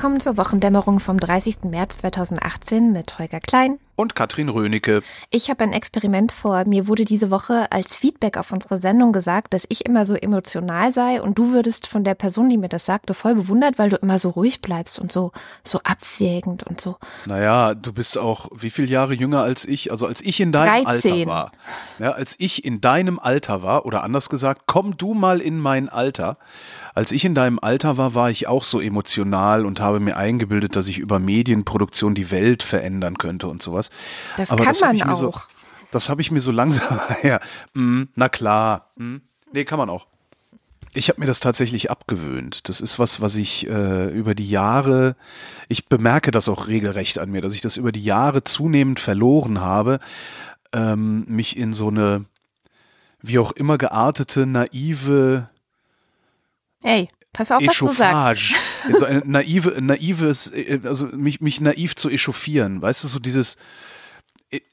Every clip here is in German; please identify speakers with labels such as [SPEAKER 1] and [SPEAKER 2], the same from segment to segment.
[SPEAKER 1] Willkommen zur Wochendämmerung vom 30. März 2018 mit Holger Klein
[SPEAKER 2] und Katrin Rönecke.
[SPEAKER 1] Ich habe ein Experiment vor. Mir wurde diese Woche als Feedback auf unsere Sendung gesagt, dass ich immer so emotional sei und du würdest von der Person, die mir das sagte, voll bewundert, weil du immer so ruhig bleibst und so, so abwägend und so.
[SPEAKER 2] Naja, du bist auch wie viele Jahre jünger als ich? Also als ich in deinem 13. Alter war. Ja, als ich in deinem Alter war, oder anders gesagt, komm du mal in mein Alter. Als ich in deinem Alter war, war ich auch so emotional und habe mir eingebildet, dass ich über Medienproduktion die Welt verändern könnte und sowas.
[SPEAKER 1] Das Aber kann das man auch.
[SPEAKER 2] So, das habe ich mir so langsam, ja, mm, na klar, mm, nee, kann man auch. Ich habe mir das tatsächlich abgewöhnt. Das ist was, was ich äh, über die Jahre, ich bemerke das auch regelrecht an mir, dass ich das über die Jahre zunehmend verloren habe, ähm, mich in so eine, wie auch immer geartete, naive
[SPEAKER 1] Ey, pass auf, was du sagst.
[SPEAKER 2] So ein naive, naives, also mich, mich naiv zu echauffieren. Weißt du, so dieses,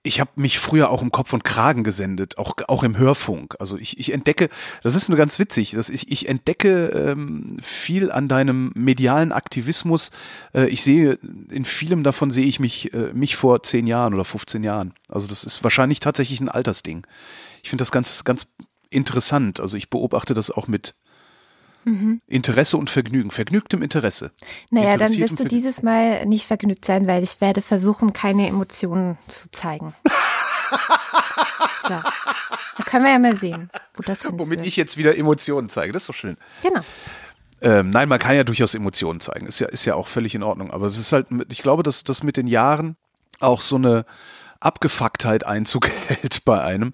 [SPEAKER 2] ich habe mich früher auch im Kopf und Kragen gesendet, auch, auch im Hörfunk. Also ich, ich entdecke, das ist nur ganz witzig, dass ich, ich entdecke ähm, viel an deinem medialen Aktivismus. Äh, ich sehe, in vielem davon sehe ich mich, äh, mich vor zehn Jahren oder 15 Jahren. Also das ist wahrscheinlich tatsächlich ein Altersding. Ich finde das ganz, ganz interessant. Also ich beobachte das auch mit, Mhm. Interesse und Vergnügen, vergnügtem Interesse.
[SPEAKER 1] Naja, dann wirst du dieses Mal nicht vergnügt sein, weil ich werde versuchen, keine Emotionen zu zeigen. so. Da können wir ja mal sehen, wo das hinführt.
[SPEAKER 2] Womit ich jetzt wieder Emotionen zeige, das ist doch schön.
[SPEAKER 1] Genau.
[SPEAKER 2] Ähm, nein, man kann ja durchaus Emotionen zeigen, ist ja, ist ja auch völlig in Ordnung. Aber es ist halt, ich glaube, dass das mit den Jahren auch so eine Abgefucktheit Einzug hält bei einem,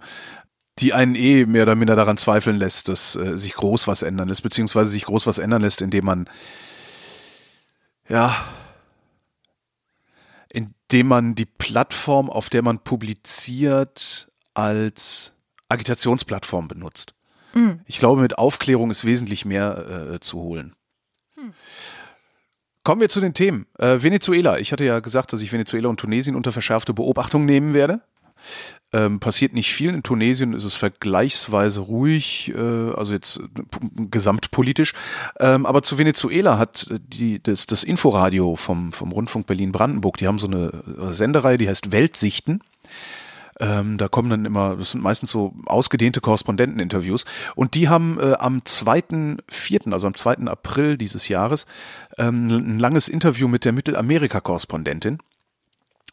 [SPEAKER 2] die einen eh mehr oder minder daran zweifeln lässt, dass äh, sich groß was ändern lässt, beziehungsweise sich groß was ändern lässt, indem man, ja, indem man die Plattform, auf der man publiziert, als Agitationsplattform benutzt. Mhm. Ich glaube, mit Aufklärung ist wesentlich mehr äh, zu holen. Hm. Kommen wir zu den Themen. Äh, Venezuela. Ich hatte ja gesagt, dass ich Venezuela und Tunesien unter verschärfte Beobachtung nehmen werde. Ähm, passiert nicht viel. In Tunesien ist es vergleichsweise ruhig, äh, also jetzt äh, gesamtpolitisch. Ähm, aber zu Venezuela hat die, das, das Inforadio vom, vom Rundfunk Berlin-Brandenburg, die haben so eine äh, Sendereihe, die heißt Weltsichten. Ähm, da kommen dann immer, das sind meistens so ausgedehnte Korrespondenteninterviews. Und die haben äh, am 2.4., also am 2. April dieses Jahres, ähm, ein langes Interview mit der Mittelamerika-Korrespondentin.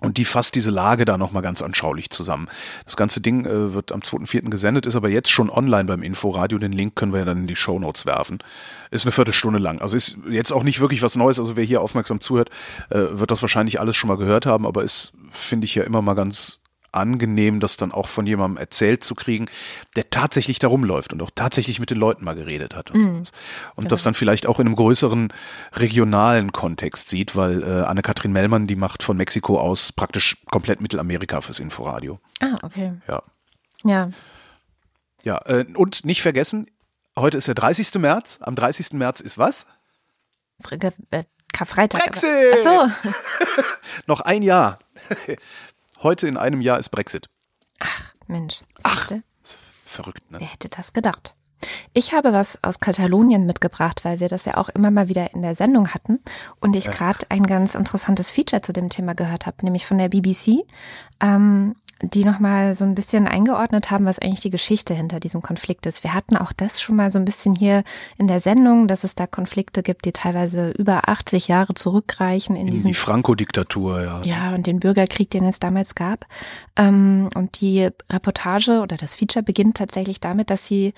[SPEAKER 2] Und die fasst diese Lage da nochmal ganz anschaulich zusammen. Das ganze Ding äh, wird am 2.4. gesendet, ist aber jetzt schon online beim Inforadio. Den Link können wir ja dann in die Show Notes werfen. Ist eine Viertelstunde lang. Also ist jetzt auch nicht wirklich was Neues. Also wer hier aufmerksam zuhört, äh, wird das wahrscheinlich alles schon mal gehört haben, aber ist, finde ich ja immer mal ganz angenehm, das dann auch von jemandem erzählt zu kriegen, der tatsächlich da rumläuft und auch tatsächlich mit den Leuten mal geredet hat und, mhm. und genau. das dann vielleicht auch in einem größeren regionalen Kontext sieht, weil äh, Anne-Kathrin Mellmann, die macht von Mexiko aus praktisch komplett Mittelamerika fürs Inforadio.
[SPEAKER 1] Ah, okay.
[SPEAKER 2] Ja.
[SPEAKER 1] Ja.
[SPEAKER 2] Ja, äh, und nicht vergessen, heute ist der 30. März. Am 30. März ist was?
[SPEAKER 1] Frage, äh, Karfreitag.
[SPEAKER 2] Brexit!
[SPEAKER 1] Aber. Ach so.
[SPEAKER 2] Noch ein Jahr. Heute in einem Jahr ist Brexit.
[SPEAKER 1] Ach, Mensch.
[SPEAKER 2] Ach, verrückt, ne?
[SPEAKER 1] Wer hätte das gedacht? Ich habe was aus Katalonien mitgebracht, weil wir das ja auch immer mal wieder in der Sendung hatten und ich gerade ein ganz interessantes Feature zu dem Thema gehört habe, nämlich von der BBC. Ähm, die nochmal so ein bisschen eingeordnet haben, was eigentlich die Geschichte hinter diesem Konflikt ist. Wir hatten auch das schon mal so ein bisschen hier in der Sendung, dass es da Konflikte gibt, die teilweise über 80 Jahre zurückreichen in, in diesen,
[SPEAKER 2] die Franco-Diktatur, ja.
[SPEAKER 1] Ja, und den Bürgerkrieg, den es damals gab. Ähm, und die Reportage oder das Feature beginnt tatsächlich damit, dass sie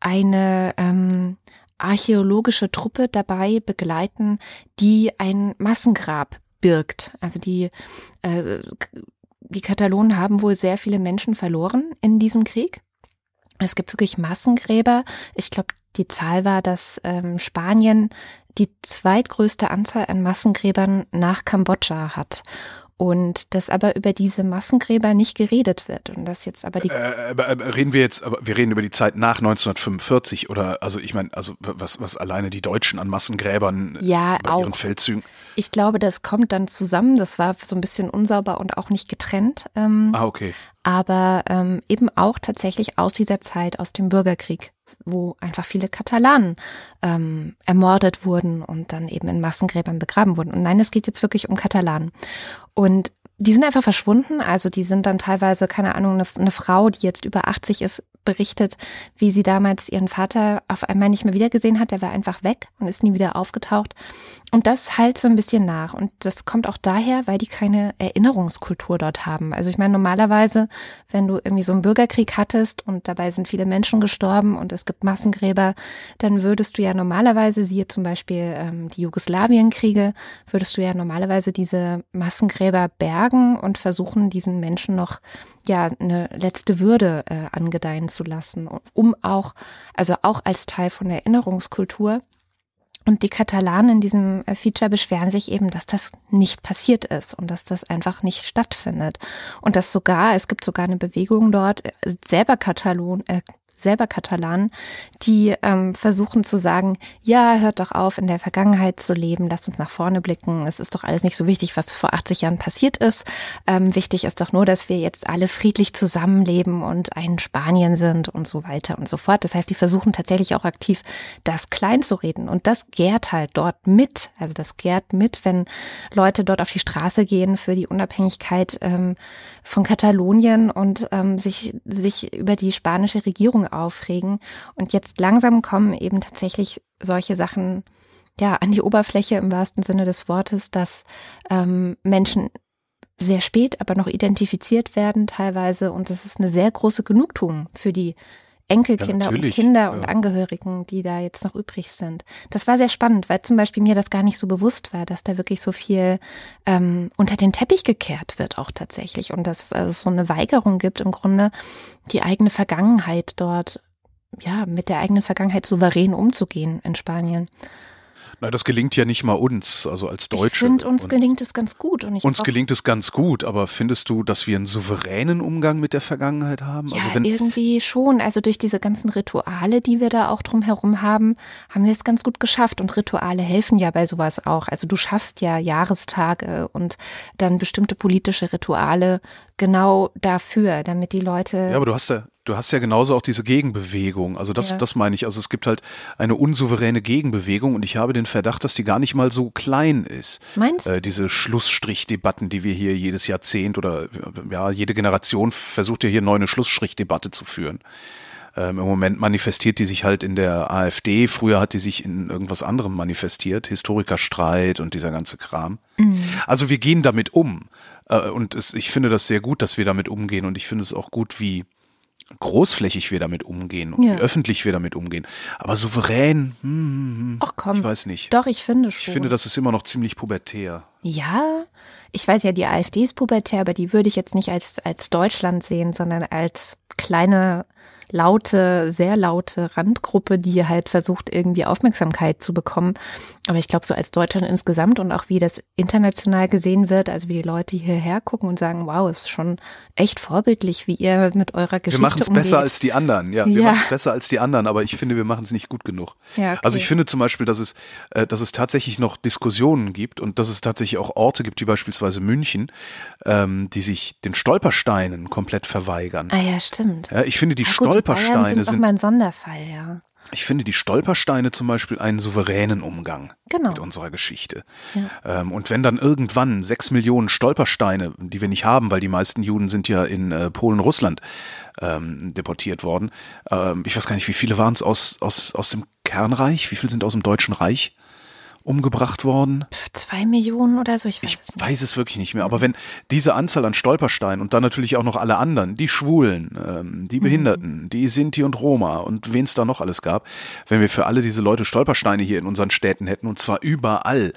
[SPEAKER 1] eine ähm, archäologische Truppe dabei begleiten, die ein Massengrab birgt. Also die äh, die Katalonen haben wohl sehr viele Menschen verloren in diesem Krieg. Es gibt wirklich Massengräber. Ich glaube, die Zahl war, dass ähm, Spanien die zweitgrößte Anzahl an Massengräbern nach Kambodscha hat und dass aber über diese Massengräber nicht geredet wird und das jetzt aber die
[SPEAKER 2] äh, aber, aber reden wir jetzt aber wir reden über die Zeit nach 1945 oder also ich meine also was was alleine die Deutschen an Massengräbern
[SPEAKER 1] ja,
[SPEAKER 2] bei
[SPEAKER 1] auch.
[SPEAKER 2] ihren Feldzügen?
[SPEAKER 1] Ich glaube das kommt dann zusammen. Das war so ein bisschen unsauber und auch nicht getrennt ähm,
[SPEAKER 2] ah okay.
[SPEAKER 1] aber ähm, eben auch tatsächlich aus dieser Zeit aus dem Bürgerkrieg wo einfach viele Katalanen ähm, ermordet wurden und dann eben in Massengräbern begraben wurden. Und nein, es geht jetzt wirklich um Katalanen. Und die sind einfach verschwunden. Also die sind dann teilweise, keine Ahnung, eine, eine, Frau, die jetzt über 80 ist, berichtet, wie sie damals ihren Vater auf einmal nicht mehr wiedergesehen hat. Der war einfach weg und ist nie wieder aufgetaucht. Und das halt so ein bisschen nach. Und das kommt auch daher, weil die keine Erinnerungskultur dort haben. Also ich meine, normalerweise, wenn du irgendwie so einen Bürgerkrieg hattest und dabei sind viele Menschen gestorben und es gibt Massengräber, dann würdest du ja normalerweise, siehe zum Beispiel ähm, die Jugoslawienkriege, würdest du ja normalerweise diese Massengräber bergen und versuchen, diesen Menschen noch ja eine letzte Würde äh, angedeihen zu lassen, um auch, also auch als Teil von der Erinnerungskultur. Und die Katalanen in diesem äh, Feature beschweren sich eben, dass das nicht passiert ist und dass das einfach nicht stattfindet. Und dass sogar, es gibt sogar eine Bewegung dort, äh, selber Katalon, äh, selber Katalanen, die ähm, versuchen zu sagen, ja, hört doch auf, in der Vergangenheit zu leben, lasst uns nach vorne blicken. Es ist doch alles nicht so wichtig, was vor 80 Jahren passiert ist. Ähm, wichtig ist doch nur, dass wir jetzt alle friedlich zusammenleben und ein Spanien sind und so weiter und so fort. Das heißt, die versuchen tatsächlich auch aktiv, das klein zu reden. Und das gärt halt dort mit. Also das gärt mit, wenn Leute dort auf die Straße gehen für die Unabhängigkeit ähm, von Katalonien und ähm, sich, sich über die spanische Regierung aufregen. Und jetzt langsam kommen eben tatsächlich solche Sachen ja an die Oberfläche im wahrsten Sinne des Wortes, dass ähm, Menschen sehr spät, aber noch identifiziert werden teilweise. Und das ist eine sehr große Genugtuung für die Enkelkinder ja, und Kinder und Angehörigen, die da jetzt noch übrig sind. Das war sehr spannend, weil zum Beispiel mir das gar nicht so bewusst war, dass da wirklich so viel ähm, unter den Teppich gekehrt wird, auch tatsächlich. Und dass es also so eine Weigerung gibt, im Grunde die eigene Vergangenheit dort, ja, mit der eigenen Vergangenheit souverän umzugehen in Spanien.
[SPEAKER 2] Na, das gelingt ja nicht mal uns, also als Deutsche. Ich
[SPEAKER 1] finde, uns und gelingt es ganz gut.
[SPEAKER 2] Und uns gelingt es ganz gut, aber findest du, dass wir einen souveränen Umgang mit der Vergangenheit haben?
[SPEAKER 1] Ja,
[SPEAKER 2] also
[SPEAKER 1] wenn irgendwie schon. Also durch diese ganzen Rituale, die wir da auch drumherum haben, haben wir es ganz gut geschafft. Und Rituale helfen ja bei sowas auch. Also du schaffst ja Jahrestage und dann bestimmte politische Rituale genau dafür, damit die Leute.
[SPEAKER 2] Ja, aber du hast ja, du hast ja genauso auch diese Gegenbewegung. Also das, ja. das meine ich. Also es gibt halt eine unsouveräne Gegenbewegung und ich habe den Verdacht, dass die gar nicht mal so klein ist.
[SPEAKER 1] Meinst du?
[SPEAKER 2] Äh, diese Schlussstrichdebatten, die wir hier jedes Jahrzehnt oder ja, jede Generation versucht ja hier neu eine Schlussstrichdebatte zu führen. Ähm, Im Moment manifestiert die sich halt in der AfD. Früher hat die sich in irgendwas anderem manifestiert. Historikerstreit und dieser ganze Kram. Mhm. Also wir gehen damit um. Äh, und es, ich finde das sehr gut, dass wir damit umgehen. Und ich finde es auch gut, wie großflächig wir damit umgehen und ja. wie öffentlich wir damit umgehen. Aber souverän, hm, hm, hm,
[SPEAKER 1] Ach komm,
[SPEAKER 2] ich weiß nicht.
[SPEAKER 1] Doch, ich finde schon.
[SPEAKER 2] Ich finde, das ist immer noch ziemlich pubertär.
[SPEAKER 1] Ja, ich weiß ja, die AfD ist pubertär, aber die würde ich jetzt nicht als, als Deutschland sehen, sondern als kleine laute, sehr laute Randgruppe, die halt versucht, irgendwie Aufmerksamkeit zu bekommen. Aber ich glaube, so als Deutschland insgesamt und auch wie das international gesehen wird, also wie die Leute hierher gucken und sagen, wow, ist schon echt vorbildlich, wie ihr mit eurer Geschichte
[SPEAKER 2] Wir machen es besser als die anderen, ja. Wir ja. machen es besser als die anderen, aber ich finde, wir machen es nicht gut genug. Ja, okay. Also ich finde zum Beispiel, dass es, äh, dass es tatsächlich noch Diskussionen gibt und dass es tatsächlich auch Orte gibt, wie beispielsweise München, ähm, die sich den Stolpersteinen komplett verweigern.
[SPEAKER 1] Ah ja, stimmt.
[SPEAKER 2] Ja, ich finde, die ah, gut, Stolpersteine
[SPEAKER 1] sind,
[SPEAKER 2] sind
[SPEAKER 1] mal ein Sonderfall, ja.
[SPEAKER 2] Ich finde die Stolpersteine zum Beispiel einen souveränen Umgang genau. mit unserer Geschichte. Ja. Ähm, und wenn dann irgendwann sechs Millionen Stolpersteine, die wir nicht haben, weil die meisten Juden sind ja in äh, Polen, Russland ähm, deportiert worden. Ähm, ich weiß gar nicht, wie viele waren es aus, aus, aus dem Kernreich? Wie viele sind aus dem Deutschen Reich? Umgebracht worden.
[SPEAKER 1] Zwei Millionen oder so, ich
[SPEAKER 2] weiß
[SPEAKER 1] ich
[SPEAKER 2] es nicht. weiß es wirklich nicht mehr. Aber wenn diese Anzahl an Stolpersteinen und dann natürlich auch noch alle anderen, die Schwulen, ähm, die mhm. Behinderten, mhm. die Sinti und Roma und wen es da noch alles gab, wenn wir für alle diese Leute Stolpersteine hier in unseren Städten hätten und zwar überall,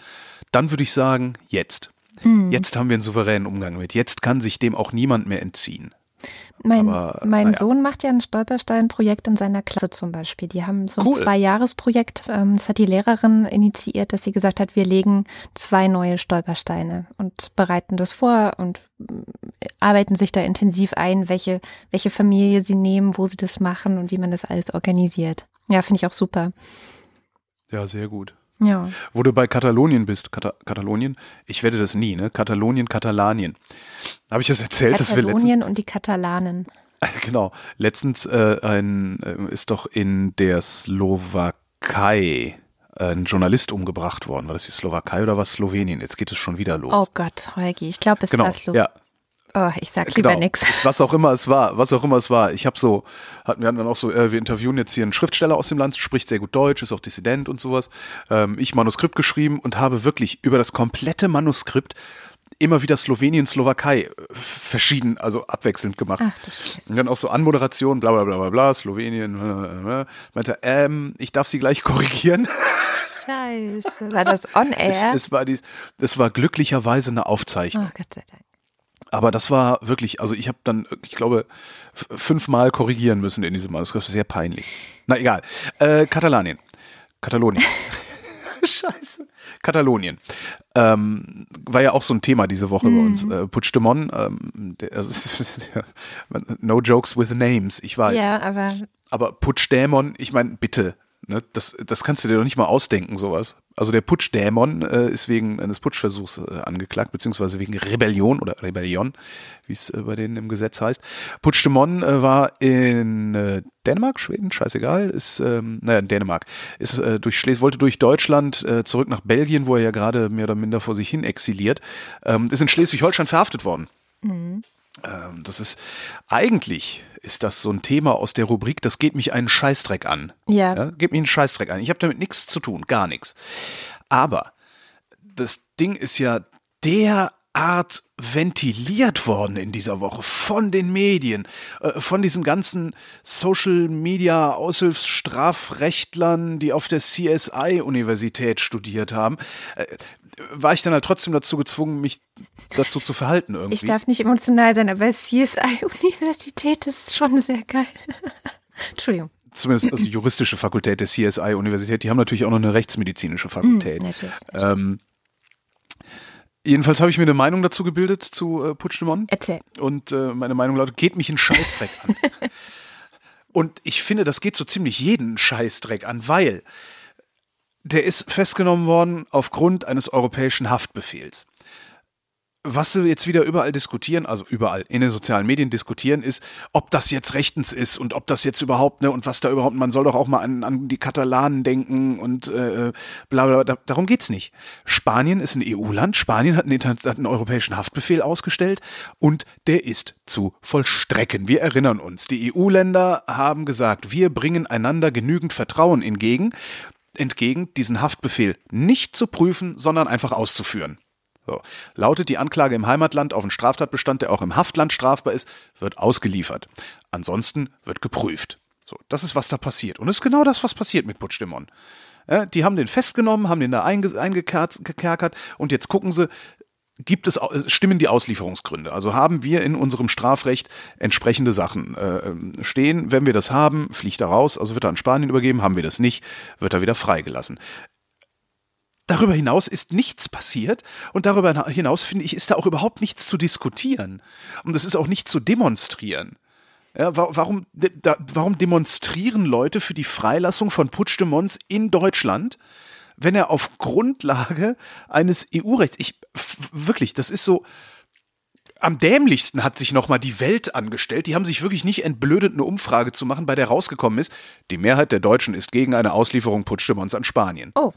[SPEAKER 2] dann würde ich sagen, jetzt. Mhm. Jetzt haben wir einen souveränen Umgang mit. Jetzt kann sich dem auch niemand mehr entziehen.
[SPEAKER 1] Mein, Aber, mein ja. Sohn macht ja ein Stolperstein-Projekt in seiner Klasse zum Beispiel. Die haben so ein cool. Zwei-Jahres-Projekt. Ähm, das hat die Lehrerin initiiert, dass sie gesagt hat, wir legen zwei neue Stolpersteine und bereiten das vor und äh, arbeiten sich da intensiv ein, welche, welche Familie sie nehmen, wo sie das machen und wie man das alles organisiert. Ja, finde ich auch super.
[SPEAKER 2] Ja, sehr gut.
[SPEAKER 1] Ja.
[SPEAKER 2] Wo du bei Katalonien bist, Kata Katalonien, ich werde das nie, ne? Katalonien, Katalanien. Habe ich das erzählt,
[SPEAKER 1] dass wir letztens. Katalonien und die Katalanen.
[SPEAKER 2] Genau. Letztens äh, ein, äh, ist doch in der Slowakei ein Journalist umgebracht worden. War das die Slowakei oder was Slowenien? Jetzt geht es schon wieder los.
[SPEAKER 1] Oh Gott, Holgi, ich glaube, es
[SPEAKER 2] genau.
[SPEAKER 1] war Slowenien.
[SPEAKER 2] Ja,
[SPEAKER 1] Oh, ich sag lieber
[SPEAKER 2] genau.
[SPEAKER 1] nix.
[SPEAKER 2] Was auch immer es war, was auch immer es war. Ich habe so, hatten wir hatten dann auch so, äh, wir interviewen jetzt hier einen Schriftsteller aus dem Land, spricht sehr gut Deutsch, ist auch Dissident und sowas. Ähm, ich Manuskript geschrieben und habe wirklich über das komplette Manuskript immer wieder Slowenien, Slowakei äh, verschieden, also abwechselnd gemacht.
[SPEAKER 1] Ach du Scheiße.
[SPEAKER 2] Und dann auch so Anmoderation, bla bla bla bla bla, Slowenien, äh, äh, meinte, ähm, ich darf sie gleich korrigieren.
[SPEAKER 1] Scheiße. War das on
[SPEAKER 2] Es,
[SPEAKER 1] air?
[SPEAKER 2] es, war dies, es war glücklicherweise eine Aufzeichnung.
[SPEAKER 1] oh Gott sei Dank.
[SPEAKER 2] Aber das war wirklich, also ich habe dann, ich glaube, fünfmal korrigieren müssen in diesem Manuskript. Sehr peinlich. Na egal. Äh, Katalanien. Katalonien. Scheiße. Katalonien. Ähm, war ja auch so ein Thema diese Woche bei uns. Äh, Puigdemont, ähm, der, also, no jokes with names, ich weiß.
[SPEAKER 1] Ja, aber
[SPEAKER 2] Aber Puigdämon, ich meine, bitte, ne, das, das kannst du dir doch nicht mal ausdenken, sowas. Also der Putschdämon äh, ist wegen eines Putschversuchs äh, angeklagt, beziehungsweise wegen Rebellion oder Rebellion, wie es äh, bei denen im Gesetz heißt. Puigdemont äh, war in äh, Dänemark, Schweden, scheißegal, ist, ähm, naja, in Dänemark, ist äh, durch Schles wollte durch Deutschland äh, zurück nach Belgien, wo er ja gerade mehr oder minder vor sich hin exiliert, ähm, ist in Schleswig-Holstein verhaftet worden. Ähm, das ist eigentlich ist das so ein Thema aus der Rubrik, das geht mich einen Scheißdreck an.
[SPEAKER 1] Ja.
[SPEAKER 2] ja geht mich einen Scheißdreck an. Ich habe damit nichts zu tun, gar nichts. Aber das Ding ist ja derart ventiliert worden in dieser Woche von den Medien, äh, von diesen ganzen Social Media Aushilfsstrafrechtlern, die auf der CSI Universität studiert haben. War ich dann halt trotzdem dazu gezwungen, mich dazu zu verhalten irgendwie.
[SPEAKER 1] ich darf nicht emotional sein, aber CSI-Universität ist schon sehr geil. Entschuldigung.
[SPEAKER 2] zumindest also die juristische Fakultät der CSI-Universität, die haben natürlich auch noch eine rechtsmedizinische Fakultät.
[SPEAKER 1] Hm, natürlich, natürlich.
[SPEAKER 2] Ähm, jedenfalls habe ich mir eine Meinung dazu gebildet zu äh, Puigdemont
[SPEAKER 1] Erzähl.
[SPEAKER 2] und äh, meine Meinung lautet, geht mich einen Scheißdreck an. und ich finde, das geht so ziemlich jeden Scheißdreck an, weil der ist festgenommen worden aufgrund eines europäischen Haftbefehls. Was sie jetzt wieder überall diskutieren, also überall in den sozialen Medien diskutieren, ist, ob das jetzt rechtens ist und ob das jetzt überhaupt, ne, und was da überhaupt, man soll doch auch mal an, an die Katalanen denken und äh, bla bla, da, darum geht's nicht. Spanien ist ein EU-Land, Spanien hat einen, hat einen europäischen Haftbefehl ausgestellt und der ist zu vollstrecken. Wir erinnern uns, die EU-Länder haben gesagt, wir bringen einander genügend Vertrauen entgegen, entgegen, diesen Haftbefehl nicht zu prüfen, sondern einfach auszuführen. So. Lautet die Anklage im Heimatland auf einen Straftatbestand, der auch im Haftland strafbar ist, wird ausgeliefert. Ansonsten wird geprüft. So, das ist, was da passiert. Und es ist genau das, was passiert mit Puigdemont. Ja, die haben den festgenommen, haben den da einge eingekerkert und jetzt gucken sie, gibt es, stimmen die Auslieferungsgründe? Also haben wir in unserem Strafrecht entsprechende Sachen äh, stehen. Wenn wir das haben, fliegt er raus, also wird er an Spanien übergeben. Haben wir das nicht, wird er wieder freigelassen. Darüber hinaus ist nichts passiert und darüber hinaus finde ich, ist da auch überhaupt nichts zu diskutieren. Und es ist auch nicht zu demonstrieren. Ja, wa warum, de warum demonstrieren Leute für die Freilassung von Puigdemonts in Deutschland, wenn er auf Grundlage eines EU-Rechts, ich wirklich, das ist so, am dämlichsten hat sich nochmal die Welt angestellt. Die haben sich wirklich nicht entblödet, eine Umfrage zu machen, bei der rausgekommen ist, die Mehrheit der Deutschen ist gegen eine Auslieferung Puigdemonts an Spanien.
[SPEAKER 1] Oh,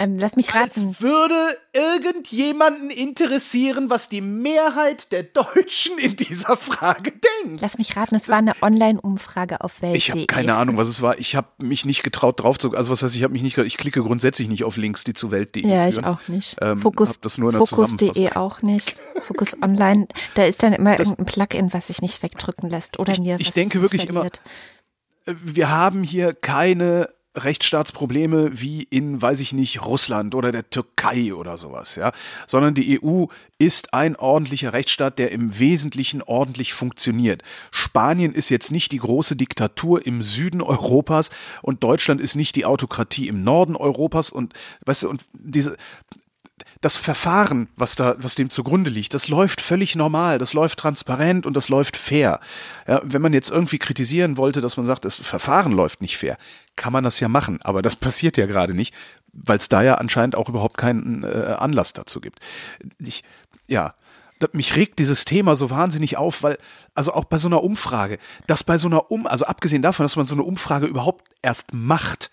[SPEAKER 1] ähm, lass mich raten.
[SPEAKER 2] Als würde irgendjemanden interessieren, was die Mehrheit der Deutschen in dieser Frage denkt.
[SPEAKER 1] Lass mich raten, es war eine Online-Umfrage auf Welt.de.
[SPEAKER 2] Ich habe keine Ahnung, was es war. Ich habe mich nicht getraut drauf zu. Also was heißt, ich habe mich nicht. Ich klicke grundsätzlich nicht auf Links, die zu Welt.de
[SPEAKER 1] Ja,
[SPEAKER 2] führen.
[SPEAKER 1] ich auch nicht.
[SPEAKER 2] Ähm,
[SPEAKER 1] Fokus,
[SPEAKER 2] das nur in der
[SPEAKER 1] Fokus.de auch nicht. Fokus Online, da ist dann immer
[SPEAKER 2] Das-
[SPEAKER 1] irgendein Plugin, was sich nicht wegdrücken lässt oder
[SPEAKER 2] Ich-
[SPEAKER 1] mir
[SPEAKER 2] ich denke wirklich immer-
[SPEAKER 1] installiert.
[SPEAKER 2] wir haben hier keine Rechtsstaatsprobleme wie in, weiß ich nicht, Russland oder der Türkei oder sowas, ja, sondern die EU ist ein ordentlicher Rechtsstaat, der im Wesentlichen ordentlich funktioniert. Spanien ist jetzt nicht die große Diktatur im Süden Europas und Deutschland ist nicht die Autokratie im Norden Europas und weißt du, und diese das Verfahren, was da, was dem zugrunde liegt, das läuft völlig normal, das läuft transparent und das läuft fair. Ja, wenn man jetzt irgendwie kritisieren wollte, dass man sagt, das Verfahren läuft nicht fair, kann man das ja machen, aber das passiert ja gerade nicht, weil es da ja anscheinend auch überhaupt keinen äh, Anlass dazu gibt. Ich, ja, mich regt dieses Thema so wahnsinnig auf, weil, also auch bei so einer Umfrage, dass bei so einer Um, also abgesehen davon, dass man so eine Umfrage überhaupt erst macht,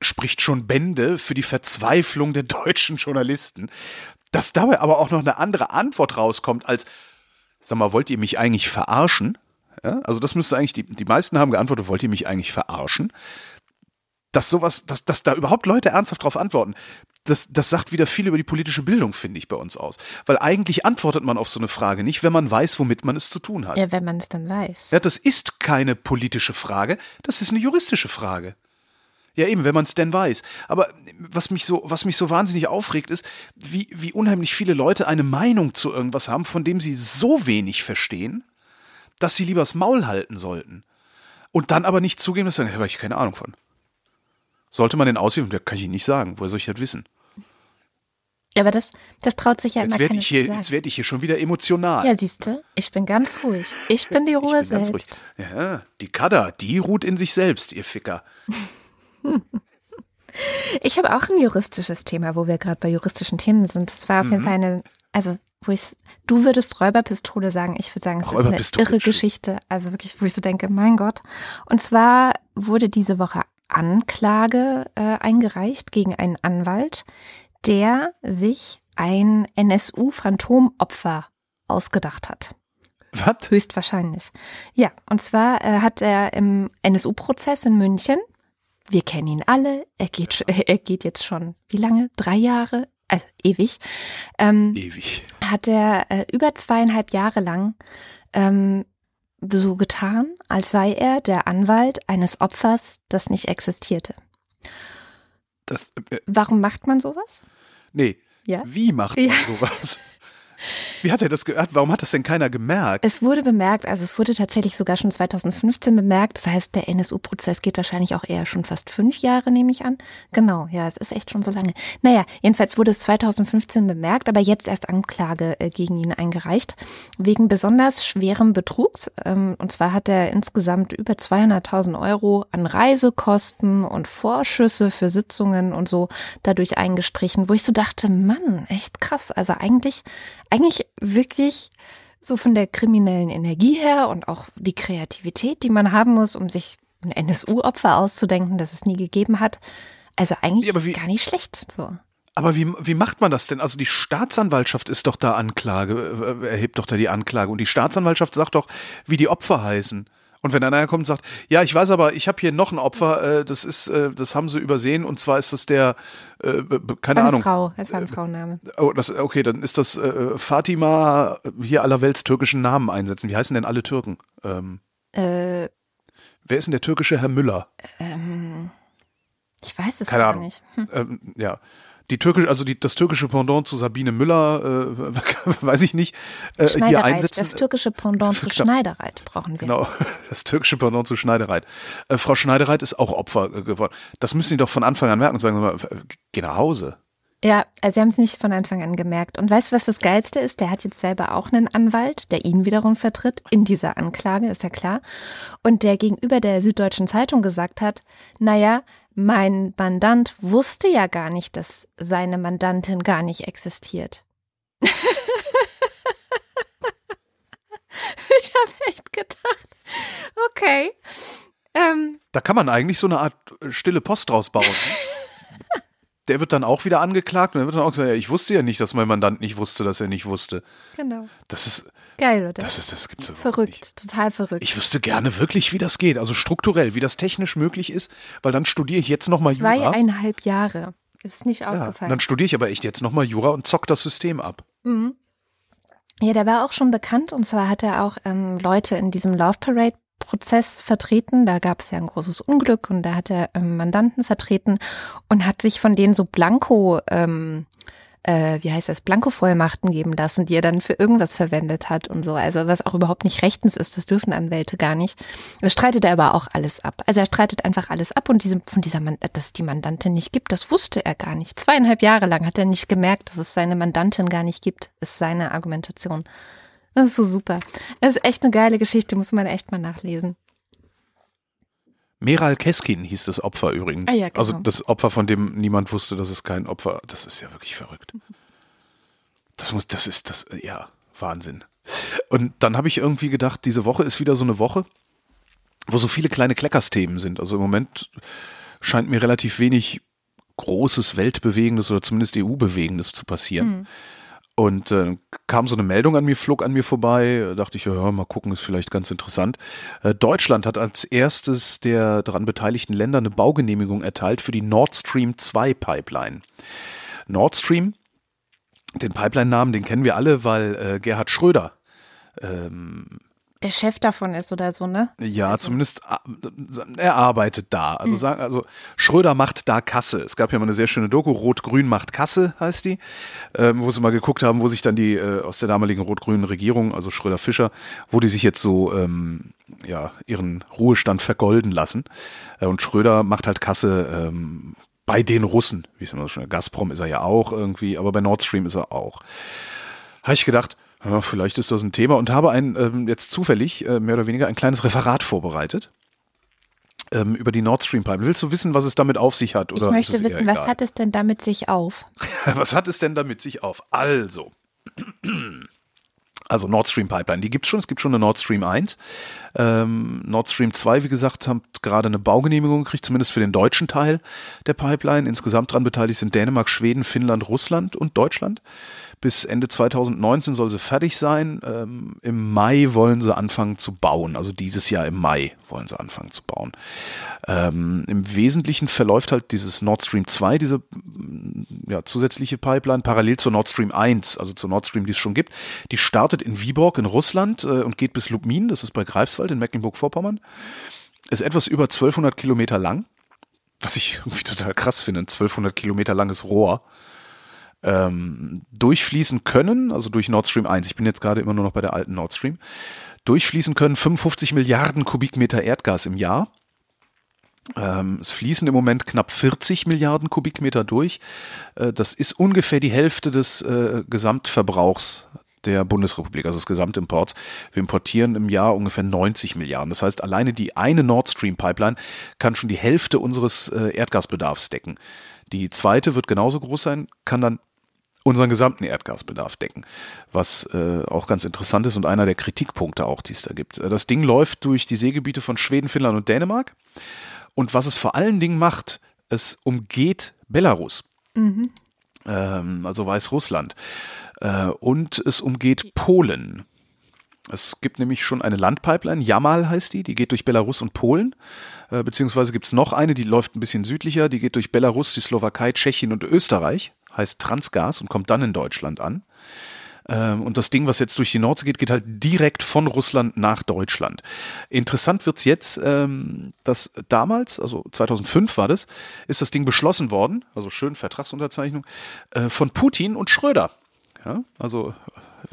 [SPEAKER 2] spricht schon Bände für die Verzweiflung der deutschen Journalisten, dass dabei aber auch noch eine andere Antwort rauskommt als, sag mal, wollt ihr mich eigentlich verarschen? Ja, also das müsste eigentlich, die, die meisten haben geantwortet, wollt ihr mich eigentlich verarschen? Dass sowas, dass, dass da überhaupt Leute ernsthaft drauf antworten, das, das sagt wieder viel über die politische Bildung, finde ich, bei uns aus. Weil eigentlich antwortet man auf so eine Frage nicht, wenn man weiß, womit man es zu tun hat.
[SPEAKER 1] Ja, wenn man es dann weiß.
[SPEAKER 2] Ja, das ist keine politische Frage, das ist eine juristische Frage. Ja, eben, wenn man es denn weiß. Aber was mich so, was mich so wahnsinnig aufregt, ist, wie, wie unheimlich viele Leute eine Meinung zu irgendwas haben, von dem sie so wenig verstehen, dass sie lieber das Maul halten sollten. Und dann aber nicht zugeben, dass sie sagen, da habe ich keine Ahnung von. Sollte man den ausheben? Ja, kann ich nicht sagen. Woher soll ich das wissen?
[SPEAKER 1] Ja, aber das, das traut sich ja
[SPEAKER 2] jetzt
[SPEAKER 1] immer
[SPEAKER 2] werd ich hier, Jetzt werde ich hier schon wieder emotional.
[SPEAKER 1] Ja, siehst du, ich bin ganz ruhig. Ich bin die Ruhe
[SPEAKER 2] ich bin
[SPEAKER 1] selbst.
[SPEAKER 2] Ganz ruhig. Ja, die Kada, die ruht in sich selbst, ihr Ficker.
[SPEAKER 1] Ich habe auch ein juristisches Thema, wo wir gerade bei juristischen Themen sind. Das war auf mhm. jeden Fall eine, also wo ich, du würdest Räuberpistole sagen, ich würde sagen, es ist eine irre Geschichte. Also wirklich, wo ich so denke, mein Gott. Und zwar wurde diese Woche Anklage äh, eingereicht gegen einen Anwalt, der sich ein NSU-Phantomopfer ausgedacht hat.
[SPEAKER 2] Was?
[SPEAKER 1] Höchstwahrscheinlich. Ja, und zwar äh, hat er im NSU-Prozess in München, wir kennen ihn alle, er geht, er geht jetzt schon, wie lange? Drei Jahre? Also ewig.
[SPEAKER 2] Ähm, ewig.
[SPEAKER 1] Hat er äh, über zweieinhalb Jahre lang ähm, so getan, als sei er der Anwalt eines Opfers, das nicht existierte.
[SPEAKER 2] Das, äh,
[SPEAKER 1] Warum macht man sowas?
[SPEAKER 2] Nee. Ja? Wie macht man ja. sowas? Wie hat er das gehört? Warum hat das denn keiner gemerkt?
[SPEAKER 1] Es wurde bemerkt, also es wurde tatsächlich sogar schon 2015 bemerkt. Das heißt, der NSU-Prozess geht wahrscheinlich auch eher schon fast fünf Jahre, nehme ich an. Genau, ja, es ist echt schon so lange. Naja, jedenfalls wurde es 2015 bemerkt, aber jetzt erst Anklage äh, gegen ihn eingereicht, wegen besonders schwerem Betrugs. Ähm, und zwar hat er insgesamt über 200.000 Euro an Reisekosten und Vorschüsse für Sitzungen und so dadurch eingestrichen, wo ich so dachte, Mann, echt krass. Also eigentlich eigentlich wirklich so von der kriminellen Energie her und auch die Kreativität, die man haben muss, um sich ein NSU-Opfer auszudenken, das es nie gegeben hat. Also eigentlich ja, wie, gar nicht schlecht. So.
[SPEAKER 2] Aber wie, wie macht man das denn? Also die Staatsanwaltschaft ist doch da Anklage, äh, erhebt doch da die Anklage. Und die Staatsanwaltschaft sagt doch, wie die Opfer heißen. Und wenn einer kommt und sagt, ja, ich weiß aber, ich habe hier noch ein Opfer, äh, das ist, äh, das haben sie übersehen und zwar ist das der, äh, keine Ahnung.
[SPEAKER 1] Frau, es war ein Frauenname.
[SPEAKER 2] Oh, das, okay, dann ist das äh, Fatima, hier allerwelts türkischen Namen einsetzen. Wie heißen denn alle Türken? Ähm,
[SPEAKER 1] äh,
[SPEAKER 2] wer ist denn der türkische Herr Müller?
[SPEAKER 1] Ähm, ich weiß es
[SPEAKER 2] keine
[SPEAKER 1] gar
[SPEAKER 2] Ahnung.
[SPEAKER 1] nicht.
[SPEAKER 2] Hm. Ähm, ja die türkische, also die, das türkische Pendant zu Sabine Müller, äh, weiß ich nicht, äh, hier einsetzen.
[SPEAKER 1] Das türkische Pendant zu Schneidereit brauchen wir.
[SPEAKER 2] Genau, das türkische Pendant zu Schneidereit. Äh, Frau Schneidereit ist auch Opfer äh, geworden. Das müssen Sie doch von Anfang an merken und sagen, mal, geh nach Hause.
[SPEAKER 1] Ja, also sie haben es nicht von Anfang an gemerkt. Und weißt du, was das Geilste ist? Der hat jetzt selber auch einen Anwalt, der ihn wiederum vertritt in dieser Anklage, ist ja klar. Und der gegenüber der Süddeutschen Zeitung gesagt hat, naja, mein Mandant wusste ja gar nicht, dass seine Mandantin gar nicht existiert. ich habe echt gedacht, okay. Ähm,
[SPEAKER 2] da kann man eigentlich so eine Art stille Post draus bauen. der wird dann auch wieder angeklagt und der wird dann auch gesagt, ja, ich wusste ja nicht, dass mein Mandant nicht wusste, dass er nicht wusste.
[SPEAKER 1] Genau.
[SPEAKER 2] Das ist,
[SPEAKER 1] Geil, oder?
[SPEAKER 2] Das ist, das gibt's ja
[SPEAKER 1] Verrückt, total verrückt.
[SPEAKER 2] Ich wüsste gerne wirklich, wie das geht, also strukturell, wie das technisch möglich ist, weil dann studiere ich jetzt nochmal Jura.
[SPEAKER 1] Zweieinhalb Jahre. Ist nicht ja, aufgefallen.
[SPEAKER 2] Dann studiere ich aber echt jetzt nochmal Jura und zock das System ab.
[SPEAKER 1] Mhm. Ja, der war auch schon bekannt und zwar hat er auch ähm, Leute in diesem Love Parade Prozess vertreten. Da gab es ja ein großes Unglück und da hat er ähm, Mandanten vertreten und hat sich von denen so Blanko ähm, äh, wie heißt das, Blankovollmachten geben lassen, die er dann für irgendwas verwendet hat und so. Also was auch überhaupt nicht rechtens ist, das dürfen Anwälte gar nicht. Das streitet er aber auch alles ab. Also er streitet einfach alles ab und diese, von dieser, dass es die Mandantin nicht gibt, das wusste er gar nicht. Zweieinhalb Jahre lang hat er nicht gemerkt, dass es seine Mandantin gar nicht gibt, ist seine Argumentation. Das ist so super. Das ist echt eine geile Geschichte, muss man echt mal nachlesen.
[SPEAKER 2] Meral Keskin hieß das Opfer übrigens.
[SPEAKER 1] Ah, ja, genau.
[SPEAKER 2] Also das Opfer, von dem niemand wusste, dass es kein Opfer. Das ist ja wirklich verrückt. Das muss, das ist das, ja, Wahnsinn. Und dann habe ich irgendwie gedacht, diese Woche ist wieder so eine Woche, wo so viele kleine Kleckersthemen sind. Also im Moment scheint mir relativ wenig großes Weltbewegendes oder zumindest EU-Bewegendes zu passieren. Mhm. Und äh, kam so eine Meldung an mir, flog an mir vorbei, dachte ich, ja, mal gucken, ist vielleicht ganz interessant. Äh, Deutschland hat als erstes der daran beteiligten Länder eine Baugenehmigung erteilt für die Nord Stream 2 Pipeline. Nord Stream, den Pipeline-Namen, den kennen wir alle, weil äh, Gerhard Schröder ähm,
[SPEAKER 1] der Chef davon ist oder so, ne?
[SPEAKER 2] Ja, also. zumindest äh, er arbeitet da. Also hm. sagen, also Schröder macht da Kasse. Es gab ja mal eine sehr schöne Doku, Rot-Grün macht Kasse, heißt die, ähm, wo sie mal geguckt haben, wo sich dann die äh, aus der damaligen rot-grünen Regierung, also Schröder-Fischer, wo die sich jetzt so ähm, ja ihren Ruhestand vergolden lassen. Äh, und Schröder macht halt Kasse ähm, bei den Russen, wie es immer so schön. Gazprom ist er ja auch irgendwie, aber bei Nord Stream ist er auch. Habe ich gedacht, ja, vielleicht ist das ein Thema und habe ein ähm, jetzt zufällig äh, mehr oder weniger ein kleines Referat vorbereitet ähm, über die Nord Stream Pipeline. Willst du wissen, was es damit auf sich hat?
[SPEAKER 1] Oder ich möchte wissen, was hat es denn damit sich auf?
[SPEAKER 2] was hat es denn damit sich auf? Also. Also Nord Stream Pipeline, die gibt es schon. Es gibt schon eine Nord Stream 1. Ähm, Nord Stream 2, wie gesagt, hat gerade eine Baugenehmigung gekriegt, zumindest für den deutschen Teil der Pipeline. Insgesamt daran beteiligt sind Dänemark, Schweden, Finnland, Russland und Deutschland. Bis Ende 2019 soll sie fertig sein. Ähm, Im Mai wollen sie anfangen zu bauen. Also dieses Jahr im Mai wollen sie anfangen zu bauen. Ähm, Im Wesentlichen verläuft halt dieses Nord Stream 2, diese ja, zusätzliche Pipeline, parallel zur Nord Stream 1, also zur Nord Stream, die es schon gibt. Die startet in Viborg in Russland äh, und geht bis Lubmin, das ist bei Greifswald in Mecklenburg-Vorpommern. Ist etwas über 1200 Kilometer lang, was ich irgendwie total krass finde, ein 1200 Kilometer langes Rohr ähm, durchfließen können, also durch Nord Stream 1, ich bin jetzt gerade immer nur noch bei der alten Nord Stream, durchfließen können 55 Milliarden Kubikmeter Erdgas im Jahr. Ähm, es fließen im Moment knapp 40 Milliarden Kubikmeter durch. Äh, das ist ungefähr die Hälfte des äh, Gesamtverbrauchs der Bundesrepublik, also des Gesamtimports. Wir importieren im Jahr ungefähr 90 Milliarden. Das heißt, alleine die eine Nord Stream Pipeline kann schon die Hälfte unseres äh, Erdgasbedarfs decken. Die zweite wird genauso groß sein, kann dann unseren gesamten Erdgasbedarf decken, was äh, auch ganz interessant ist und einer der Kritikpunkte auch, die es da gibt. Äh, das Ding läuft durch die Seegebiete von Schweden, Finnland und Dänemark und was es vor allen Dingen macht, es umgeht Belarus, mhm. ähm, also Weißrussland und es umgeht Polen. Es gibt nämlich schon eine Landpipeline, Jamal heißt die, die geht durch Belarus und Polen. Äh, beziehungsweise gibt es noch eine, die läuft ein bisschen südlicher, die geht durch Belarus, die Slowakei, Tschechien und Österreich heißt Transgas und kommt dann in Deutschland an. Ähm, und das Ding, was jetzt durch die Nordsee geht, geht halt direkt von Russland nach Deutschland. Interessant wird's jetzt, ähm, dass damals, also 2005 war das, ist das Ding beschlossen worden, also schön Vertragsunterzeichnung, äh, von Putin und Schröder. Ja, also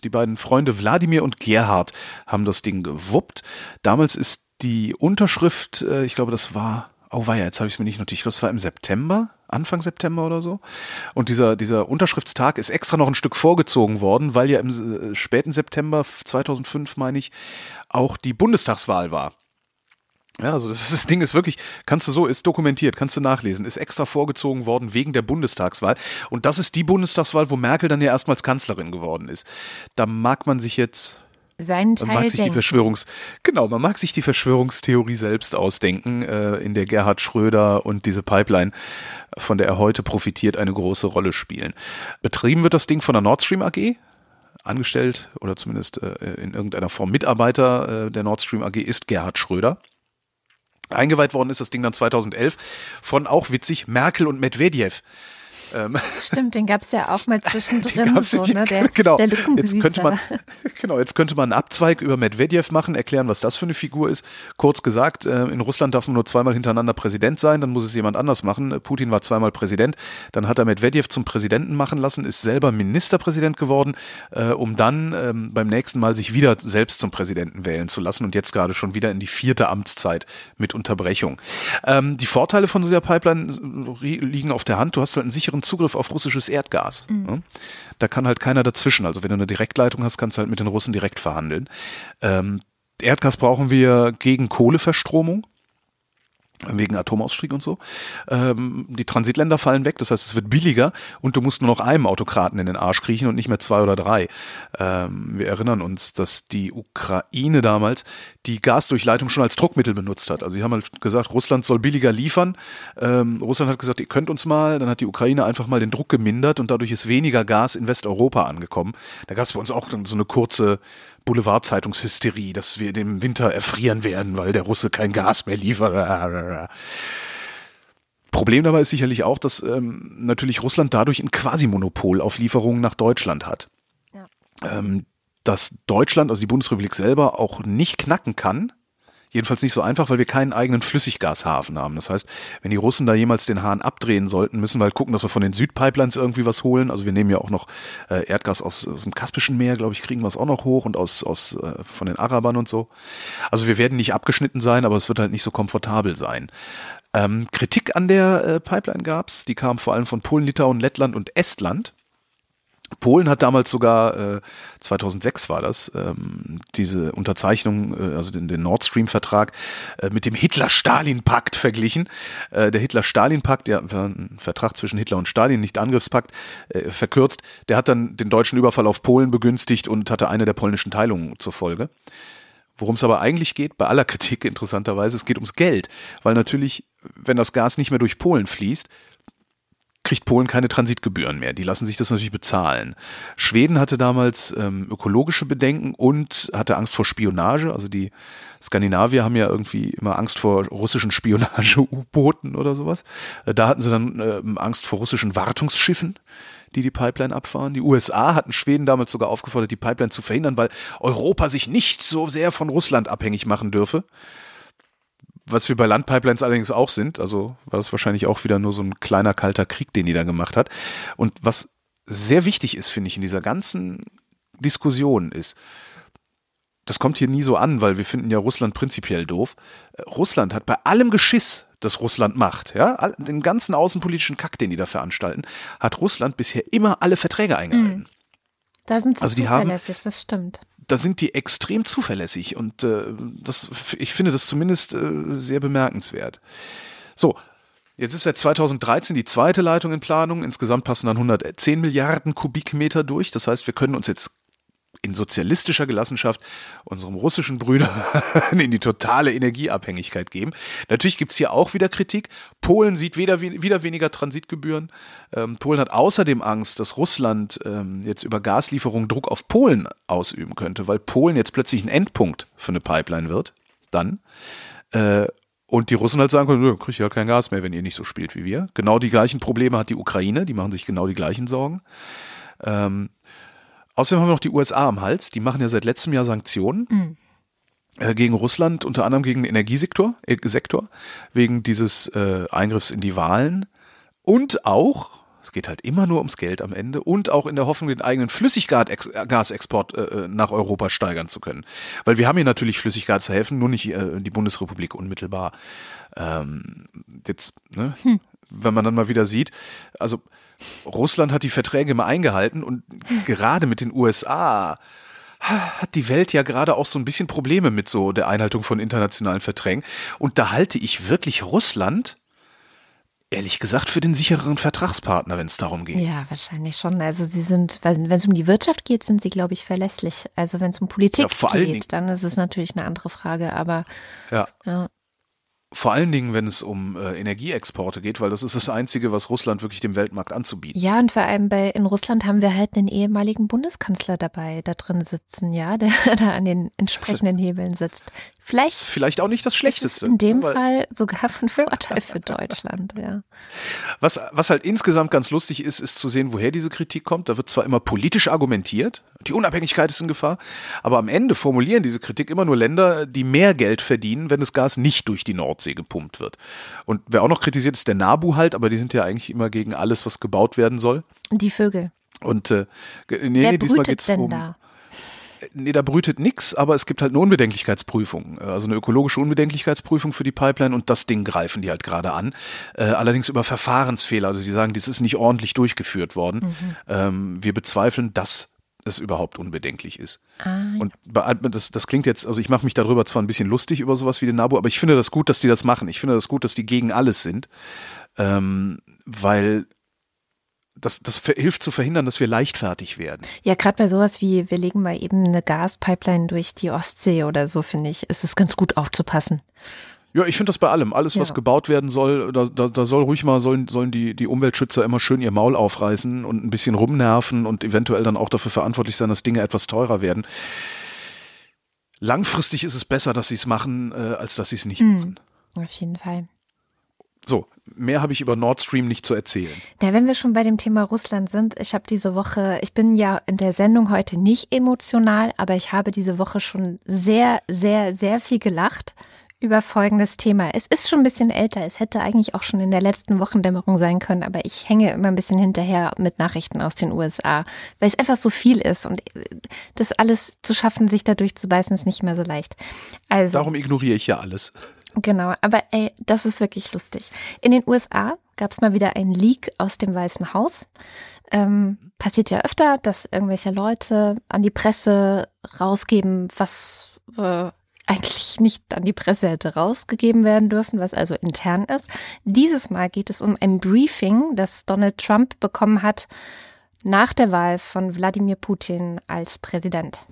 [SPEAKER 2] die beiden Freunde Wladimir und Gerhard haben das Ding gewuppt. Damals ist die Unterschrift, äh, ich glaube, das war Oh weia, jetzt habe ich es mir nicht notiert. Das war im September, Anfang September oder so. Und dieser, dieser Unterschriftstag ist extra noch ein Stück vorgezogen worden, weil ja im äh, späten September 2005, meine ich, auch die Bundestagswahl war. Ja, also das, das, Ding ist wirklich, kannst du so, ist dokumentiert, kannst du nachlesen, ist extra vorgezogen worden wegen der Bundestagswahl. Und das ist die Bundestagswahl, wo Merkel dann ja erstmals Kanzlerin geworden ist. Da mag man sich jetzt
[SPEAKER 1] seinen Teil
[SPEAKER 2] man mag sich die Verschwörungs genau, man mag sich die Verschwörungstheorie selbst ausdenken, äh, in der Gerhard Schröder und diese Pipeline, von der er heute profitiert, eine große Rolle spielen. Betrieben wird das Ding von der Nord Stream AG, angestellt oder zumindest äh, in irgendeiner Form Mitarbeiter äh, der Nord Stream AG ist Gerhard Schröder. Eingeweiht worden ist das Ding dann 2011 von auch witzig Merkel und Medvedev.
[SPEAKER 1] Ähm, Stimmt, den gab es ja auch mal zwischendrin. So, ne? der,
[SPEAKER 2] genau. Der jetzt könnte man, genau, jetzt könnte man einen Abzweig über Medvedev machen, erklären, was das für eine Figur ist. Kurz gesagt, äh, in Russland darf man nur zweimal hintereinander Präsident sein, dann muss es jemand anders machen. Putin war zweimal Präsident, dann hat er Medvedev zum Präsidenten machen lassen, ist selber Ministerpräsident geworden, äh, um dann ähm, beim nächsten Mal sich wieder selbst zum Präsidenten wählen zu lassen und jetzt gerade schon wieder in die vierte Amtszeit mit Unterbrechung. Ähm, die Vorteile von dieser Pipeline liegen auf der Hand. Du hast halt einen sicheren sicheren Zugriff auf russisches Erdgas. Mhm. Da kann halt keiner dazwischen. Also wenn du eine Direktleitung hast, kannst du halt mit den Russen direkt verhandeln. Ähm, Erdgas brauchen wir gegen Kohleverstromung. Wegen Atomausstieg und so. Ähm, die Transitländer fallen weg, das heißt, es wird billiger und du musst nur noch einem Autokraten in den Arsch kriechen und nicht mehr zwei oder drei. Ähm, wir erinnern uns, dass die Ukraine damals die Gasdurchleitung schon als Druckmittel benutzt hat. Also sie haben halt gesagt, Russland soll billiger liefern. Ähm, Russland hat gesagt, ihr könnt uns mal. Dann hat die Ukraine einfach mal den Druck gemindert und dadurch ist weniger Gas in Westeuropa angekommen. Da gab es bei uns auch so eine kurze Boulevardzeitungshysterie, dass wir im Winter erfrieren werden, weil der Russe kein Gas mehr liefert. Problem dabei ist sicherlich auch, dass ähm, natürlich Russland dadurch ein Quasi-Monopol auf Lieferungen nach Deutschland hat. Ja. Ähm, dass Deutschland, also die Bundesrepublik selber, auch nicht knacken kann, Jedenfalls nicht so einfach, weil wir keinen eigenen Flüssiggashafen haben. Das heißt, wenn die Russen da jemals den Hahn abdrehen sollten, müssen wir halt gucken, dass wir von den Südpipelines irgendwie was holen. Also wir nehmen ja auch noch äh, Erdgas aus, aus dem Kaspischen Meer, glaube ich, kriegen wir es auch noch hoch und aus, aus äh, von den Arabern und so. Also wir werden nicht abgeschnitten sein, aber es wird halt nicht so komfortabel sein. Ähm, Kritik an der äh, Pipeline gab's, die kam vor allem von Polen, Litauen, Lettland und Estland. Polen hat damals sogar, äh, 2006 war das, ähm, diese Unterzeichnung, äh, also den, den Nord Stream-Vertrag, äh, mit dem Hitler-Stalin-Pakt verglichen. Äh, der Hitler-Stalin-Pakt, ja, ein Vertrag zwischen Hitler und Stalin, nicht Angriffspakt, äh, verkürzt, der hat dann den deutschen Überfall auf Polen begünstigt und hatte eine der polnischen Teilungen zur Folge. Worum es aber eigentlich geht, bei aller Kritik interessanterweise, es geht ums Geld, weil natürlich, wenn das Gas nicht mehr durch Polen fließt, kriegt Polen keine Transitgebühren mehr. Die lassen sich das natürlich bezahlen. Schweden hatte damals ähm, ökologische Bedenken und hatte Angst vor Spionage. Also die Skandinavier haben ja irgendwie immer Angst vor russischen Spionage-U-Booten oder sowas. Äh, da hatten sie dann äh, Angst vor russischen Wartungsschiffen die die Pipeline abfahren. Die USA hatten Schweden damals sogar aufgefordert, die Pipeline zu verhindern, weil Europa sich nicht so sehr von Russland abhängig machen dürfe was wir bei Landpipelines allerdings auch sind, also war das wahrscheinlich auch wieder nur so ein kleiner kalter Krieg, den die da gemacht hat. Und was sehr wichtig ist, finde ich, in dieser ganzen Diskussion ist, das kommt hier nie so an, weil wir finden ja Russland prinzipiell doof. Russland hat bei allem Geschiss, das Russland macht, ja, den ganzen außenpolitischen Kack, den die da veranstalten, hat Russland bisher immer alle Verträge eingehalten. Mhm.
[SPEAKER 1] Da sind sie also zuverlässig, haben, das stimmt
[SPEAKER 2] da sind die extrem zuverlässig und äh, das, ich finde das zumindest äh, sehr bemerkenswert. So, jetzt ist seit 2013 die zweite Leitung in Planung. Insgesamt passen dann 110 Milliarden Kubikmeter durch. Das heißt, wir können uns jetzt in sozialistischer Gelassenschaft unserem russischen Brüder in die totale Energieabhängigkeit geben. Natürlich gibt es hier auch wieder Kritik. Polen sieht wieder, wieder weniger Transitgebühren. Ähm, Polen hat außerdem Angst, dass Russland ähm, jetzt über Gaslieferungen Druck auf Polen ausüben könnte, weil Polen jetzt plötzlich ein Endpunkt für eine Pipeline wird. Dann. Äh, und die Russen halt sagen können, kriegt ja kein Gas mehr, wenn ihr nicht so spielt wie wir. Genau die gleichen Probleme hat die Ukraine, die machen sich genau die gleichen Sorgen. Ähm, Außerdem haben wir noch die USA am Hals. Die machen ja seit letztem Jahr Sanktionen. Mhm gegen Russland, unter anderem gegen den Energiesektor, äh, Sektor, wegen dieses äh, Eingriffs in die Wahlen und auch, es geht halt immer nur ums Geld am Ende, und auch in der Hoffnung, den eigenen Flüssiggasexport äh, nach Europa steigern zu können. Weil wir haben hier natürlich Flüssiggas zu helfen, nur nicht äh, die Bundesrepublik unmittelbar. Ähm, jetzt, ne? Hm. wenn man dann mal wieder sieht, also Russland hat die Verträge immer eingehalten und gerade mit den USA hat die Welt ja gerade auch so ein bisschen Probleme mit so der Einhaltung von internationalen Verträgen. Und da halte ich wirklich Russland ehrlich gesagt für den sichereren Vertragspartner, wenn es darum geht.
[SPEAKER 1] Ja, wahrscheinlich schon. Also sie sind, wenn es um die Wirtschaft geht, sind sie, glaube ich, verlässlich. Also wenn es um Politik ja, geht, dann ist es natürlich eine andere Frage. Aber
[SPEAKER 2] ja. ja. Vor allen Dingen, wenn es um äh, Energieexporte geht, weil das ist das Einzige, was Russland wirklich dem Weltmarkt anzubieten.
[SPEAKER 1] Ja, und vor allem bei in Russland haben wir halt einen ehemaligen Bundeskanzler dabei, da drin sitzen, ja, der da an den entsprechenden Hebeln sitzt. Vielleicht,
[SPEAKER 2] vielleicht auch nicht das Schlechteste.
[SPEAKER 1] in dem Fall sogar von Vorteil für Deutschland, ja.
[SPEAKER 2] Was, was halt insgesamt ganz lustig ist, ist zu sehen, woher diese Kritik kommt. Da wird zwar immer politisch argumentiert, die Unabhängigkeit ist in Gefahr, aber am Ende formulieren diese Kritik immer nur Länder, die mehr Geld verdienen, wenn das Gas nicht durch die Nordsee gepumpt wird. Und wer auch noch kritisiert, ist der Nabu halt, aber die sind ja eigentlich immer gegen alles, was gebaut werden soll.
[SPEAKER 1] Die Vögel.
[SPEAKER 2] Und äh, nee, Wer diesmal geht es um. Da? Nee, da brütet nichts, aber es gibt halt eine Unbedenklichkeitsprüfung, äh, also eine ökologische Unbedenklichkeitsprüfung für die Pipeline und das Ding greifen die halt gerade an. Äh, allerdings über Verfahrensfehler. Also sie sagen, das ist nicht ordentlich durchgeführt worden. Mhm. Ähm, wir bezweifeln, dass es überhaupt unbedenklich ist. Ah, ja. Und das, das klingt jetzt, also ich mache mich darüber zwar ein bisschen lustig über sowas wie den NABU, aber ich finde das gut, dass die das machen. Ich finde das gut, dass die gegen alles sind, ähm, weil das, das hilft zu verhindern, dass wir leichtfertig werden.
[SPEAKER 1] Ja, gerade bei sowas wie, wir legen mal eben eine Gaspipeline durch die Ostsee oder so, finde ich, ist es ganz gut aufzupassen.
[SPEAKER 2] Ja, ich finde das bei allem. Alles, was ja. gebaut werden soll, da, da, da, soll ruhig mal, sollen, sollen die, die Umweltschützer immer schön ihr Maul aufreißen und ein bisschen rumnerven und eventuell dann auch dafür verantwortlich sein, dass Dinge etwas teurer werden. Langfristig ist es besser, dass sie es machen, äh, als dass sie es nicht mhm. machen.
[SPEAKER 1] Auf jeden Fall.
[SPEAKER 2] So, mehr habe ich über Nord Stream nicht zu erzählen.
[SPEAKER 1] Ja, wenn wir schon bei dem Thema Russland sind, ich habe diese Woche, ich bin ja in der Sendung heute nicht emotional, aber ich habe diese Woche schon sehr, sehr, sehr viel gelacht über folgendes Thema. Es ist schon ein bisschen älter. Es hätte eigentlich auch schon in der letzten Wochendämmerung sein können, aber ich hänge immer ein bisschen hinterher mit Nachrichten aus den USA, weil es einfach so viel ist und das alles zu schaffen, sich da durchzubeißen, ist nicht mehr so leicht.
[SPEAKER 2] Also, Darum ignoriere ich ja alles.
[SPEAKER 1] Genau, aber ey, das ist wirklich lustig. In den USA gab es mal wieder ein Leak aus dem Weißen Haus. Ähm, passiert ja öfter, dass irgendwelche Leute an die Presse rausgeben, was äh, eigentlich nicht an die Presse hätte rausgegeben werden dürfen, was also intern ist. Dieses Mal geht es um ein Briefing, das Donald Trump bekommen hat nach der Wahl von Wladimir Putin als Präsident.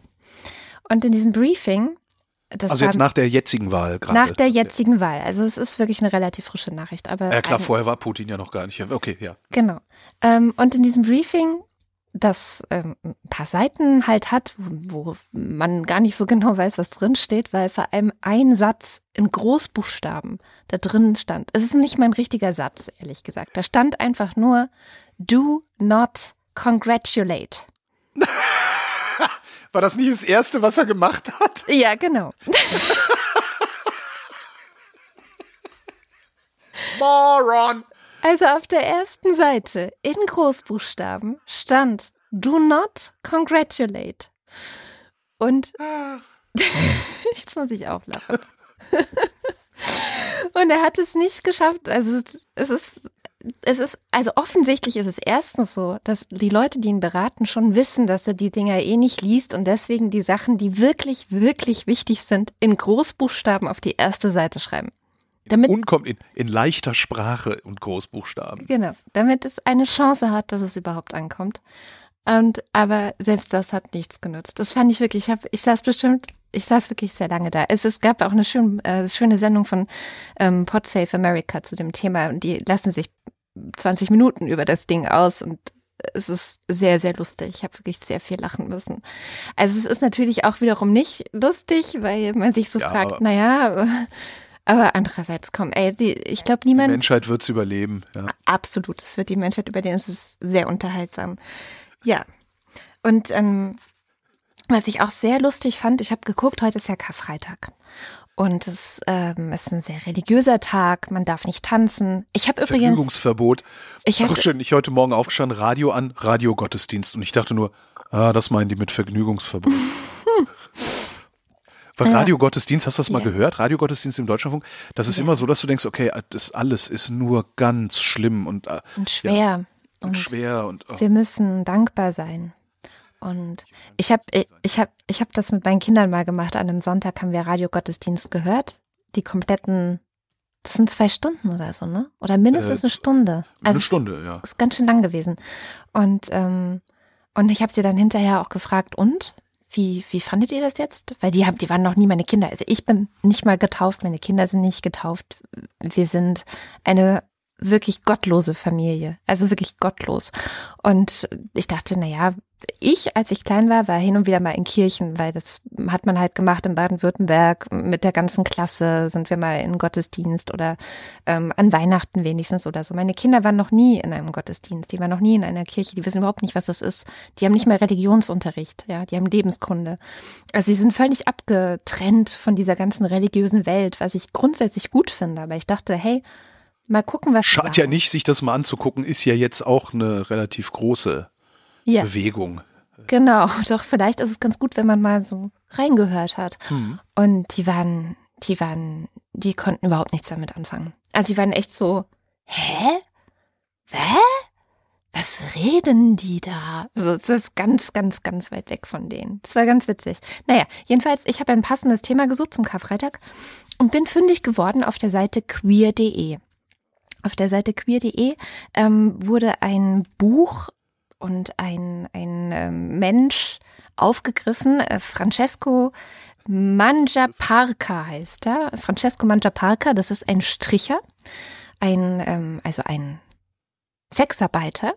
[SPEAKER 1] Und in diesem Briefing
[SPEAKER 2] also jetzt nach der jetzigen Wahl
[SPEAKER 1] gerade. Nach der jetzigen Wahl. Also es ist wirklich eine relativ frische Nachricht. Aber
[SPEAKER 2] ja klar, vorher war Putin ja noch gar nicht. Okay, ja.
[SPEAKER 1] Genau. Ähm, und in diesem Briefing das ähm, ein paar Seiten halt hat, wo, wo, man gar nicht so genau weiß, was drin steht, weil vor allem ein Satz in Großbuchstaben da drin stand. Es ist nicht mein richtiger Satz, ehrlich gesagt. Da stand einfach nur Do not congratulate.
[SPEAKER 2] War das nicht das Erste, was er gemacht hat?
[SPEAKER 1] Ja, genau.
[SPEAKER 2] Moron!
[SPEAKER 1] Also auf der ersten Seite in Großbuchstaben stand Do not congratulate. Und jetzt muss ich auch lachen. Und er hat es nicht geschafft. Also es ist, es ist, also offensichtlich ist es erstens so, dass die Leute, die ihn beraten, schon wissen, dass er die Dinger eh nicht liest und deswegen die Sachen, die wirklich, wirklich wichtig sind, in Großbuchstaben auf die erste Seite schreiben.
[SPEAKER 2] Damit, und kommt in, in leichter Sprache und Großbuchstaben.
[SPEAKER 1] Genau, damit es eine Chance hat, dass es überhaupt ankommt. Und aber selbst das hat nichts genutzt. Das fand ich wirklich. Ich, hab, ich saß bestimmt, ich saß wirklich sehr lange da. Es, es gab auch eine schön, äh, schöne Sendung von ähm, Podsafe America zu dem Thema und die lassen sich 20 Minuten über das Ding aus und es ist sehr, sehr lustig. Ich habe wirklich sehr viel lachen müssen. Also es ist natürlich auch wiederum nicht lustig, weil man sich so ja, fragt, naja, aber andererseits, komm, ey, die, ich glaube, niemand.
[SPEAKER 2] Die Menschheit wird es überleben, ja.
[SPEAKER 1] Absolut, es wird die Menschheit überleben. Es ist sehr unterhaltsam. Ja. Und ähm, was ich auch sehr lustig fand, ich habe geguckt, heute ist ja Karfreitag. Und es ähm, ist ein sehr religiöser Tag, man darf nicht tanzen. Ich habe übrigens.
[SPEAKER 2] Vergnügungsverbot. Ich habe schön, ich heute Morgen aufgestanden, Radio an, Radiogottesdienst. Und ich dachte nur, ah, das meinen die mit Vergnügungsverbot. Weil ja. Radiogottesdienst, hast du das mal ja. gehört? Radiogottesdienst im Deutschlandfunk, das ist ja. immer so, dass du denkst, okay, das alles ist nur ganz schlimm und,
[SPEAKER 1] äh, und schwer.
[SPEAKER 2] Und, und, schwer und
[SPEAKER 1] oh. wir müssen dankbar sein. Und ich habe ich, hab, ich hab das mit meinen Kindern mal gemacht. An einem Sonntag haben wir Radiogottesdienst gehört. Die kompletten, das sind zwei Stunden oder so, ne? Oder mindestens äh, eine Stunde.
[SPEAKER 2] Also eine Stunde, ja.
[SPEAKER 1] Ist ganz schön lang gewesen. Und, ähm, und ich habe sie dann hinterher auch gefragt, und wie, wie fandet ihr das jetzt? Weil die haben, die waren noch nie meine Kinder. Also ich bin nicht mal getauft, meine Kinder sind nicht getauft. Wir sind eine wirklich gottlose Familie. Also wirklich gottlos. Und ich dachte, na ja, ich, als ich klein war, war hin und wieder mal in Kirchen, weil das hat man halt gemacht in Baden-Württemberg. Mit der ganzen Klasse sind wir mal in Gottesdienst oder ähm, an Weihnachten wenigstens oder so. Meine Kinder waren noch nie in einem Gottesdienst, die waren noch nie in einer Kirche, die wissen überhaupt nicht, was das ist. Die haben nicht mal Religionsunterricht, ja, die haben Lebenskunde. Also sie sind völlig abgetrennt von dieser ganzen religiösen Welt, was ich grundsätzlich gut finde. Aber ich dachte, hey, mal gucken, was.
[SPEAKER 2] Schadet ja nicht, sich das mal anzugucken, ist ja jetzt auch eine relativ große ja. Bewegung.
[SPEAKER 1] Genau, doch vielleicht ist es ganz gut, wenn man mal so reingehört hat. Hm. Und die waren, die waren, die konnten überhaupt nichts damit anfangen. Also die waren echt so, hä? Hä? was reden die da? Also es ist ganz, ganz, ganz weit weg von denen. Das war ganz witzig. Naja, jedenfalls, ich habe ein passendes Thema gesucht zum Karfreitag und bin fündig geworden auf der Seite queer.de. Auf der Seite queer.de ähm, wurde ein Buch und ein, ein ähm, Mensch aufgegriffen, äh, Francesco Mangiaparca heißt er. Francesco Mangiaparca, das ist ein Stricher, ein, ähm, also ein Sexarbeiter,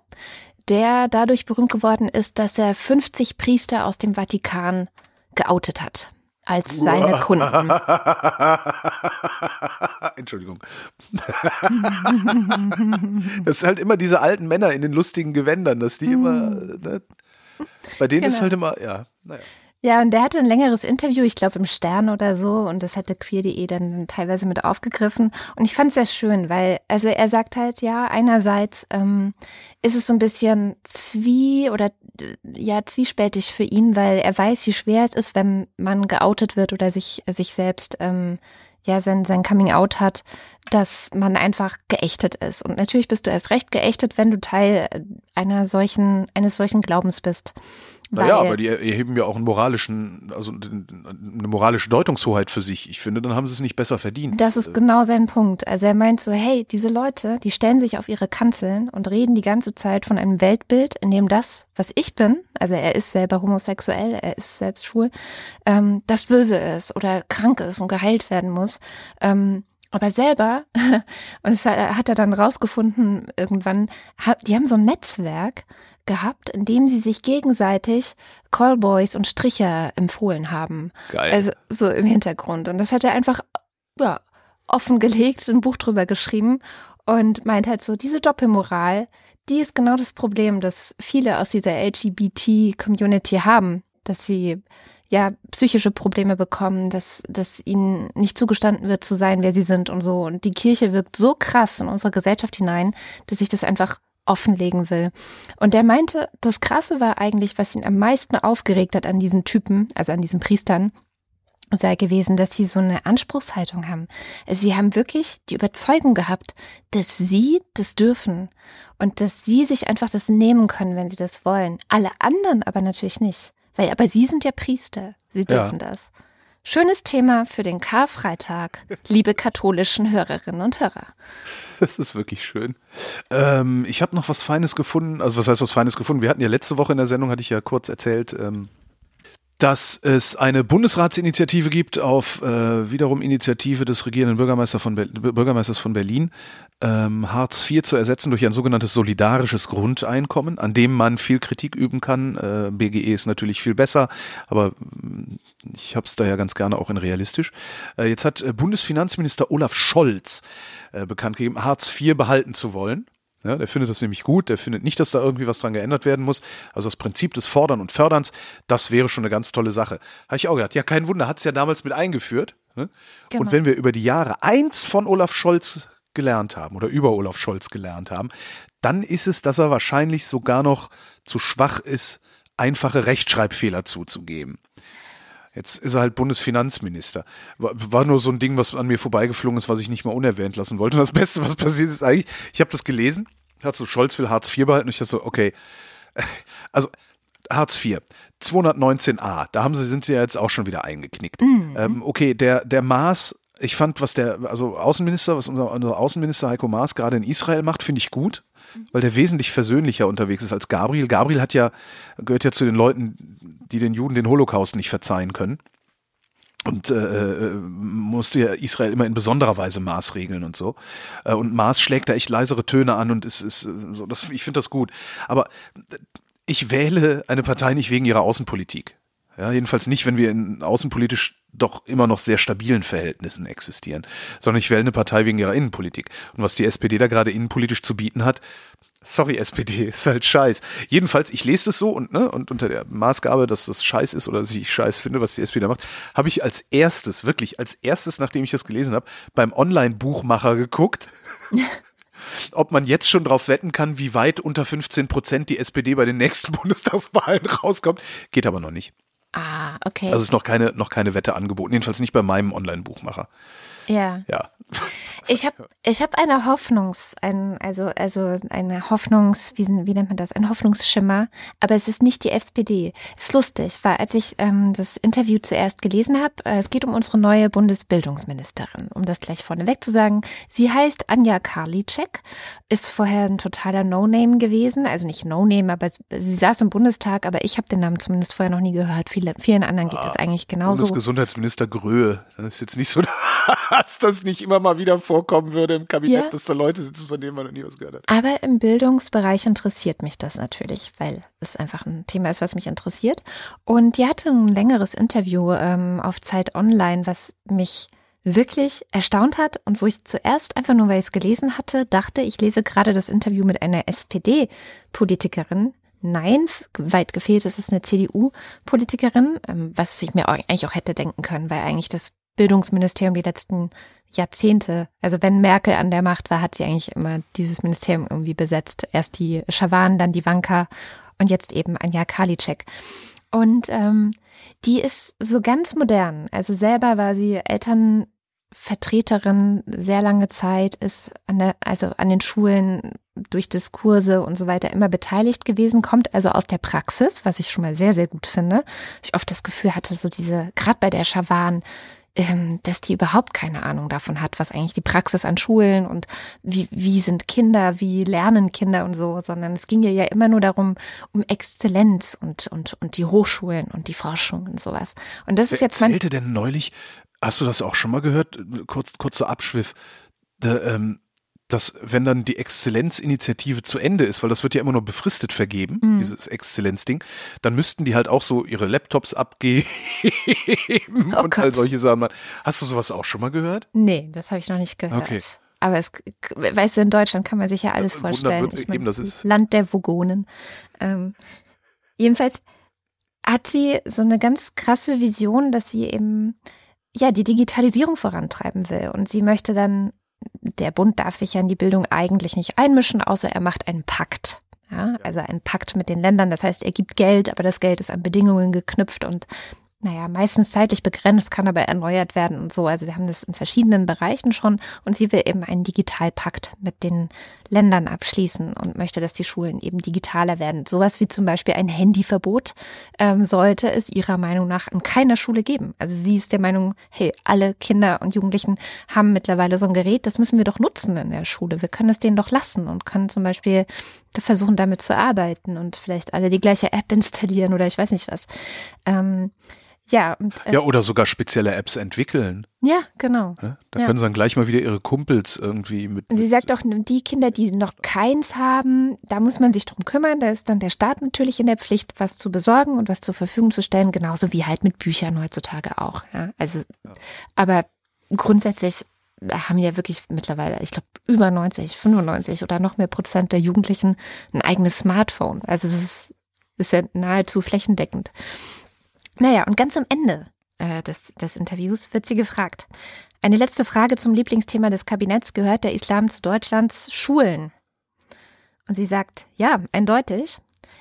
[SPEAKER 1] der dadurch berühmt geworden ist, dass er 50 Priester aus dem Vatikan geoutet hat als seine Kunden.
[SPEAKER 2] Entschuldigung. das ist halt immer diese alten Männer in den lustigen Gewändern, dass die immer, hm. ne? bei denen genau. ist halt immer, ja, naja.
[SPEAKER 1] Ja, und der hatte ein längeres Interview, ich glaube im Stern oder so, und das hatte queer.de dann teilweise mit aufgegriffen. Und ich fand es sehr schön, weil, also er sagt halt, ja, einerseits ähm, ist es so ein bisschen zwie oder ja, zwiespältig für ihn, weil er weiß, wie schwer es ist, wenn man geoutet wird oder sich, sich selbst ähm, ja sein, sein Coming Out hat, dass man einfach geächtet ist. Und natürlich bist du erst recht geächtet, wenn du Teil einer solchen, eines solchen Glaubens bist.
[SPEAKER 2] Naja, aber die erheben ja auch einen moralischen, also eine moralische Deutungshoheit für sich. Ich finde, dann haben sie es nicht besser verdient.
[SPEAKER 1] Das ist genau sein Punkt. Also er meint so, hey, diese Leute, die stellen sich auf ihre Kanzeln und reden die ganze Zeit von einem Weltbild, in dem das, was ich bin, also er ist selber homosexuell, er ist selbst schwul, ähm, das böse ist oder krank ist und geheilt werden muss. Ähm, aber selber, und das hat er dann rausgefunden irgendwann, die haben so ein Netzwerk, gehabt, in dem sie sich gegenseitig Callboys und Stricher empfohlen haben. Geil. Also so im Hintergrund. Und das hat er einfach ja, offengelegt, ein Buch drüber geschrieben und meint halt so, diese Doppelmoral, die ist genau das Problem, das viele aus dieser LGBT-Community haben, dass sie ja psychische Probleme bekommen, dass, dass ihnen nicht zugestanden wird zu sein, wer sie sind und so. Und die Kirche wirkt so krass in unsere Gesellschaft hinein, dass ich das einfach offenlegen will. Und der meinte, das Krasse war eigentlich, was ihn am meisten aufgeregt hat an diesen Typen, also an diesen Priestern, sei gewesen, dass sie so eine Anspruchshaltung haben. Sie haben wirklich die Überzeugung gehabt, dass sie das dürfen und dass sie sich einfach das nehmen können, wenn sie das wollen. Alle anderen aber natürlich nicht. Weil, aber sie sind ja Priester. Sie dürfen ja. das. Schönes Thema für den Karfreitag, liebe katholischen Hörerinnen und Hörer.
[SPEAKER 2] Das ist wirklich schön. Ähm, ich habe noch was Feines gefunden. Also was heißt was Feines gefunden? Wir hatten ja letzte Woche in der Sendung, hatte ich ja kurz erzählt, ähm, dass es eine Bundesratsinitiative gibt auf äh, wiederum Initiative des regierenden Bürgermeister von Bürgermeisters von Berlin, ähm, Hartz IV zu ersetzen durch ein sogenanntes solidarisches Grundeinkommen, an dem man viel Kritik üben kann. Äh, BGE ist natürlich viel besser, aber mm, ich habe es da ja ganz gerne auch in realistisch. Äh, jetzt hat äh, Bundesfinanzminister Olaf Scholz äh, bekannt gegeben, Hartz IV behalten zu wollen. Ja, der findet das nämlich gut, der findet nicht, dass da irgendwie was dran geändert werden muss. Also das Prinzip des Fordern und Förderns, das wäre schon eine ganz tolle Sache. Habe ich auch gedacht, ja, kein Wunder, hat es ja damals mit eingeführt. Ne? Genau. Und wenn wir über die Jahre eins von Olaf Scholz gelernt haben oder über Olaf Scholz gelernt haben, dann ist es, dass er wahrscheinlich sogar noch zu schwach ist, einfache Rechtschreibfehler zuzugeben. Jetzt ist er halt Bundesfinanzminister. War, nur so ein Ding, was an mir vorbeigeflogen ist, was ich nicht mal unerwähnt lassen wollte. Und das Beste, was passiert ist eigentlich, ich habe das gelesen, hat so Scholz will Hartz IV behalten und ich dachte so, okay, also Hartz IV, 219a, da haben sie, sind sie ja jetzt auch schon wieder eingeknickt. Mhm. Ähm, okay, der, der Maß, ich fand, was der, also Außenminister, was unser, unser Außenminister Heiko Maas gerade in Israel macht, finde ich gut, weil der wesentlich versöhnlicher unterwegs ist als Gabriel. Gabriel hat ja, gehört ja zu den Leuten, die den Juden den Holocaust nicht verzeihen können. Und äh, äh musste Israel immer in besonderer Weise maßregeln und so. Äh, und Maß schlägt da echt leisere Töne an und ist, ist so, das, ich finde das gut. Aber ich wähle eine Partei nicht wegen ihrer Außenpolitik. Ja, jedenfalls nicht, wenn wir in außenpolitisch doch immer noch sehr stabilen Verhältnissen existieren, sondern ich wähle eine Partei wegen ihrer Innenpolitik. Und was die SPD da gerade innenpolitisch zu bieten hat, sorry SPD, ist halt scheiß. Jedenfalls, ich lese es so und, ne, und unter der Maßgabe, dass das scheiß ist oder dass ich scheiß finde, was die SPD da macht, habe ich als erstes, wirklich als erstes, nachdem ich das gelesen habe, beim Online-Buchmacher geguckt. ob man jetzt schon drauf wetten kann, wie weit unter 15 Prozent die SPD bei den nächsten Bundestagswahlen rauskommt. Geht aber noch nicht.
[SPEAKER 1] Ah, okay.
[SPEAKER 2] Also ist noch keine, noch keine Wette angeboten, jedenfalls nicht bei meinem Online-Buchmacher.
[SPEAKER 1] Ja.
[SPEAKER 2] Ja,
[SPEAKER 1] Ich habe ich hab eine Hoffnungs, ein, also, also eine Hoffnungs, wie, wie nennt man das, ein Hoffnungsschimmer, aber es ist nicht die SPD. Ist lustig, weil als ich ähm, das Interview zuerst gelesen habe, äh, es geht um unsere neue Bundesbildungsministerin, um das gleich vorneweg zu sagen. Sie heißt Anja Karliczek, ist vorher ein totaler No-Name gewesen, also nicht No-Name, aber sie saß im Bundestag, aber ich habe den Namen zumindest vorher noch nie gehört. Viele, vielen anderen geht ah, das eigentlich genauso.
[SPEAKER 2] Bundesgesundheitsminister Gröhe, das ist jetzt nicht so, dass das nicht immer mal wieder vor vorkommen würde im Kabinett, ja. dass da Leute sitzen, von denen man noch nie was gehört hat.
[SPEAKER 1] Aber im Bildungsbereich interessiert mich das natürlich, weil es einfach ein Thema ist, was mich interessiert. Und die hatte ein längeres Interview ähm, auf Zeit Online, was mich wirklich erstaunt hat und wo ich zuerst einfach nur, weil ich es gelesen hatte, dachte, ich lese gerade das Interview mit einer SPD-Politikerin. Nein, weit gefehlt, es ist eine CDU-Politikerin, ähm, was ich mir eigentlich auch hätte denken können, weil eigentlich das Bildungsministerium die letzten Jahrzehnte, also wenn Merkel an der Macht war, hat sie eigentlich immer dieses Ministerium irgendwie besetzt. Erst die Schawan, dann die Wanka und jetzt eben Anja Karliczek. Und ähm, die ist so ganz modern. Also selber war sie Elternvertreterin sehr lange Zeit, ist an der, also an den Schulen durch Diskurse und so weiter immer beteiligt gewesen, kommt also aus der Praxis, was ich schon mal sehr, sehr gut finde. Ich oft das Gefühl hatte, so diese, gerade bei der Schawan, dass die überhaupt keine Ahnung davon hat, was eigentlich die Praxis an Schulen und wie, wie sind Kinder, wie lernen Kinder und so, sondern es ging ihr ja immer nur darum, um Exzellenz und, und, und die Hochschulen und die Forschung und sowas. Und das
[SPEAKER 2] Wer
[SPEAKER 1] ist jetzt mein.
[SPEAKER 2] Denn neulich, hast du das auch schon mal gehört? Kurz, kurzer Abschwiff. Da, ähm, dass wenn dann die Exzellenzinitiative zu Ende ist, weil das wird ja immer nur befristet vergeben, mhm. dieses Exzellenzding, dann müssten die halt auch so ihre Laptops abgeben oh und Gott. all solche Sachen. Hast du sowas auch schon mal gehört?
[SPEAKER 1] Nee, das habe ich noch nicht gehört. Okay. Aber es, weißt du, in Deutschland kann man sich ja alles vorstellen. Ich mein, das ist Land der Vogonen. Ähm, jedenfalls hat sie so eine ganz krasse Vision, dass sie eben ja die Digitalisierung vorantreiben will und sie möchte dann der Bund darf sich ja in die Bildung eigentlich nicht einmischen, außer er macht einen Pakt. Ja, also einen Pakt mit den Ländern. Das heißt, er gibt Geld, aber das Geld ist an Bedingungen geknüpft und naja, meistens zeitlich begrenzt, kann aber erneuert werden und so. Also wir haben das in verschiedenen Bereichen schon und sie will eben einen Digitalpakt mit den Ländern abschließen und möchte, dass die Schulen eben digitaler werden. Sowas wie zum Beispiel ein Handyverbot ähm, sollte es ihrer Meinung nach in keiner Schule geben. Also sie ist der Meinung, hey, alle Kinder und Jugendlichen haben mittlerweile so ein Gerät, das müssen wir doch nutzen in der Schule. Wir können es denen doch lassen und können zum Beispiel versuchen, damit zu arbeiten und vielleicht alle die gleiche App installieren oder ich weiß nicht was. Ähm, ja, und,
[SPEAKER 2] äh, ja, oder sogar spezielle Apps entwickeln.
[SPEAKER 1] Ja, genau.
[SPEAKER 2] Ja, da ja. können sie dann gleich mal wieder ihre Kumpels irgendwie mit.
[SPEAKER 1] Sie sagt auch, die Kinder, die noch keins haben, da muss man sich drum kümmern. Da ist dann der Staat natürlich in der Pflicht, was zu besorgen und was zur Verfügung zu stellen, genauso wie halt mit Büchern heutzutage auch. Ja, also, ja. aber grundsätzlich haben ja wirklich mittlerweile, ich glaube, über 90, 95 oder noch mehr Prozent der Jugendlichen ein eigenes Smartphone. Also es ist, ist ja nahezu flächendeckend. Naja, und ganz am Ende äh, des, des Interviews wird sie gefragt. Eine letzte Frage zum Lieblingsthema des Kabinetts. Gehört der Islam zu Deutschlands Schulen? Und sie sagt, ja, eindeutig.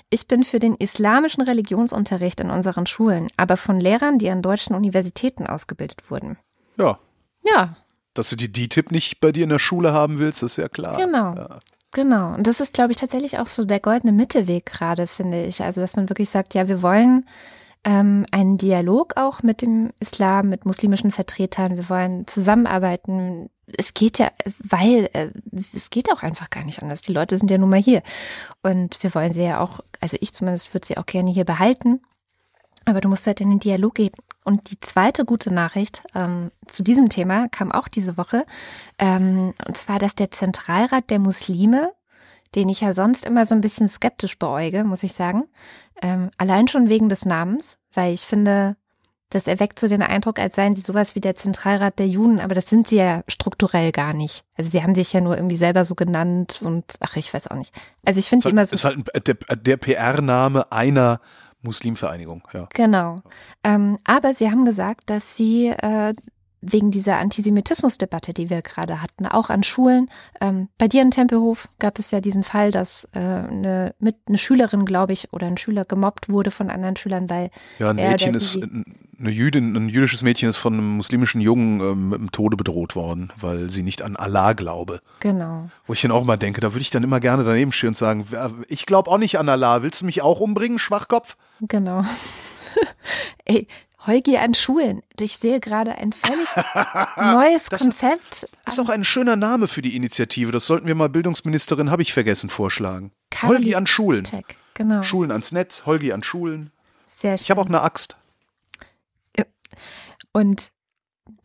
[SPEAKER 1] Ich bin für den islamischen Religionsunterricht in unseren Schulen, aber von Lehrern, die an deutschen Universitäten ausgebildet wurden.
[SPEAKER 2] Ja.
[SPEAKER 1] Ja.
[SPEAKER 2] Dass du die DTIP nicht bei dir in der Schule haben willst, ist ja klar.
[SPEAKER 1] Genau.
[SPEAKER 2] Ja.
[SPEAKER 1] Genau. Und das ist, glaube ich, tatsächlich auch so der goldene Mittelweg gerade, finde ich. Also, dass man wirklich sagt, ja, wir wollen ähm, einen Dialog auch mit dem Islam, mit muslimischen Vertretern. Wir wollen zusammenarbeiten. Es geht ja, weil äh, es geht auch einfach gar nicht anders. Die Leute sind ja nun mal hier. Und wir wollen sie ja auch, also ich zumindest würde sie auch gerne hier behalten. Aber du musst halt in den Dialog gehen. Und die zweite gute Nachricht ähm, zu diesem Thema kam auch diese Woche. Ähm, und zwar, dass der Zentralrat der Muslime den ich ja sonst immer so ein bisschen skeptisch beäuge, muss ich sagen. Ähm, allein schon wegen des Namens, weil ich finde, das erweckt so den Eindruck, als seien sie sowas wie der Zentralrat der Juden, aber das sind sie ja strukturell gar nicht. Also sie haben sich ja nur irgendwie selber so genannt und ach, ich weiß auch nicht. Also ich finde
[SPEAKER 2] halt,
[SPEAKER 1] immer so.
[SPEAKER 2] Ist halt der, der PR-Name einer Muslimvereinigung, ja.
[SPEAKER 1] Genau. Ähm, aber sie haben gesagt, dass sie äh, wegen dieser Antisemitismusdebatte, die wir gerade hatten, auch an Schulen. Ähm, bei dir in Tempelhof gab es ja diesen Fall, dass äh, eine, mit, eine Schülerin, glaube ich, oder ein Schüler gemobbt wurde von anderen Schülern, weil
[SPEAKER 2] ja, ein Mädchen ist, ein eine Jüdin, ein jüdisches Mädchen ist von einem muslimischen Jungen ähm, mit dem Tode bedroht worden, weil sie nicht an Allah glaube.
[SPEAKER 1] Genau.
[SPEAKER 2] Wo ich dann auch mal denke, da würde ich dann immer gerne daneben stehen und sagen, ich glaube auch nicht an Allah. Willst du mich auch umbringen, Schwachkopf?
[SPEAKER 1] Genau. Ey, Heugi an Schulen. Ich sehe gerade ein völlig neues
[SPEAKER 2] Das-
[SPEAKER 1] Konzept.
[SPEAKER 2] Das ist auch ein schöner Name für die Initiative. Das sollten wir mal Bildungsministerin, habe ich vergessen, vorschlagen.
[SPEAKER 1] Caroline
[SPEAKER 2] Holgi an Schulen.
[SPEAKER 1] Tech. Genau.
[SPEAKER 2] Schulen ans Netz, Holgi an Schulen.
[SPEAKER 1] Sehr schön.
[SPEAKER 2] Ich habe auch eine Axt.
[SPEAKER 1] Und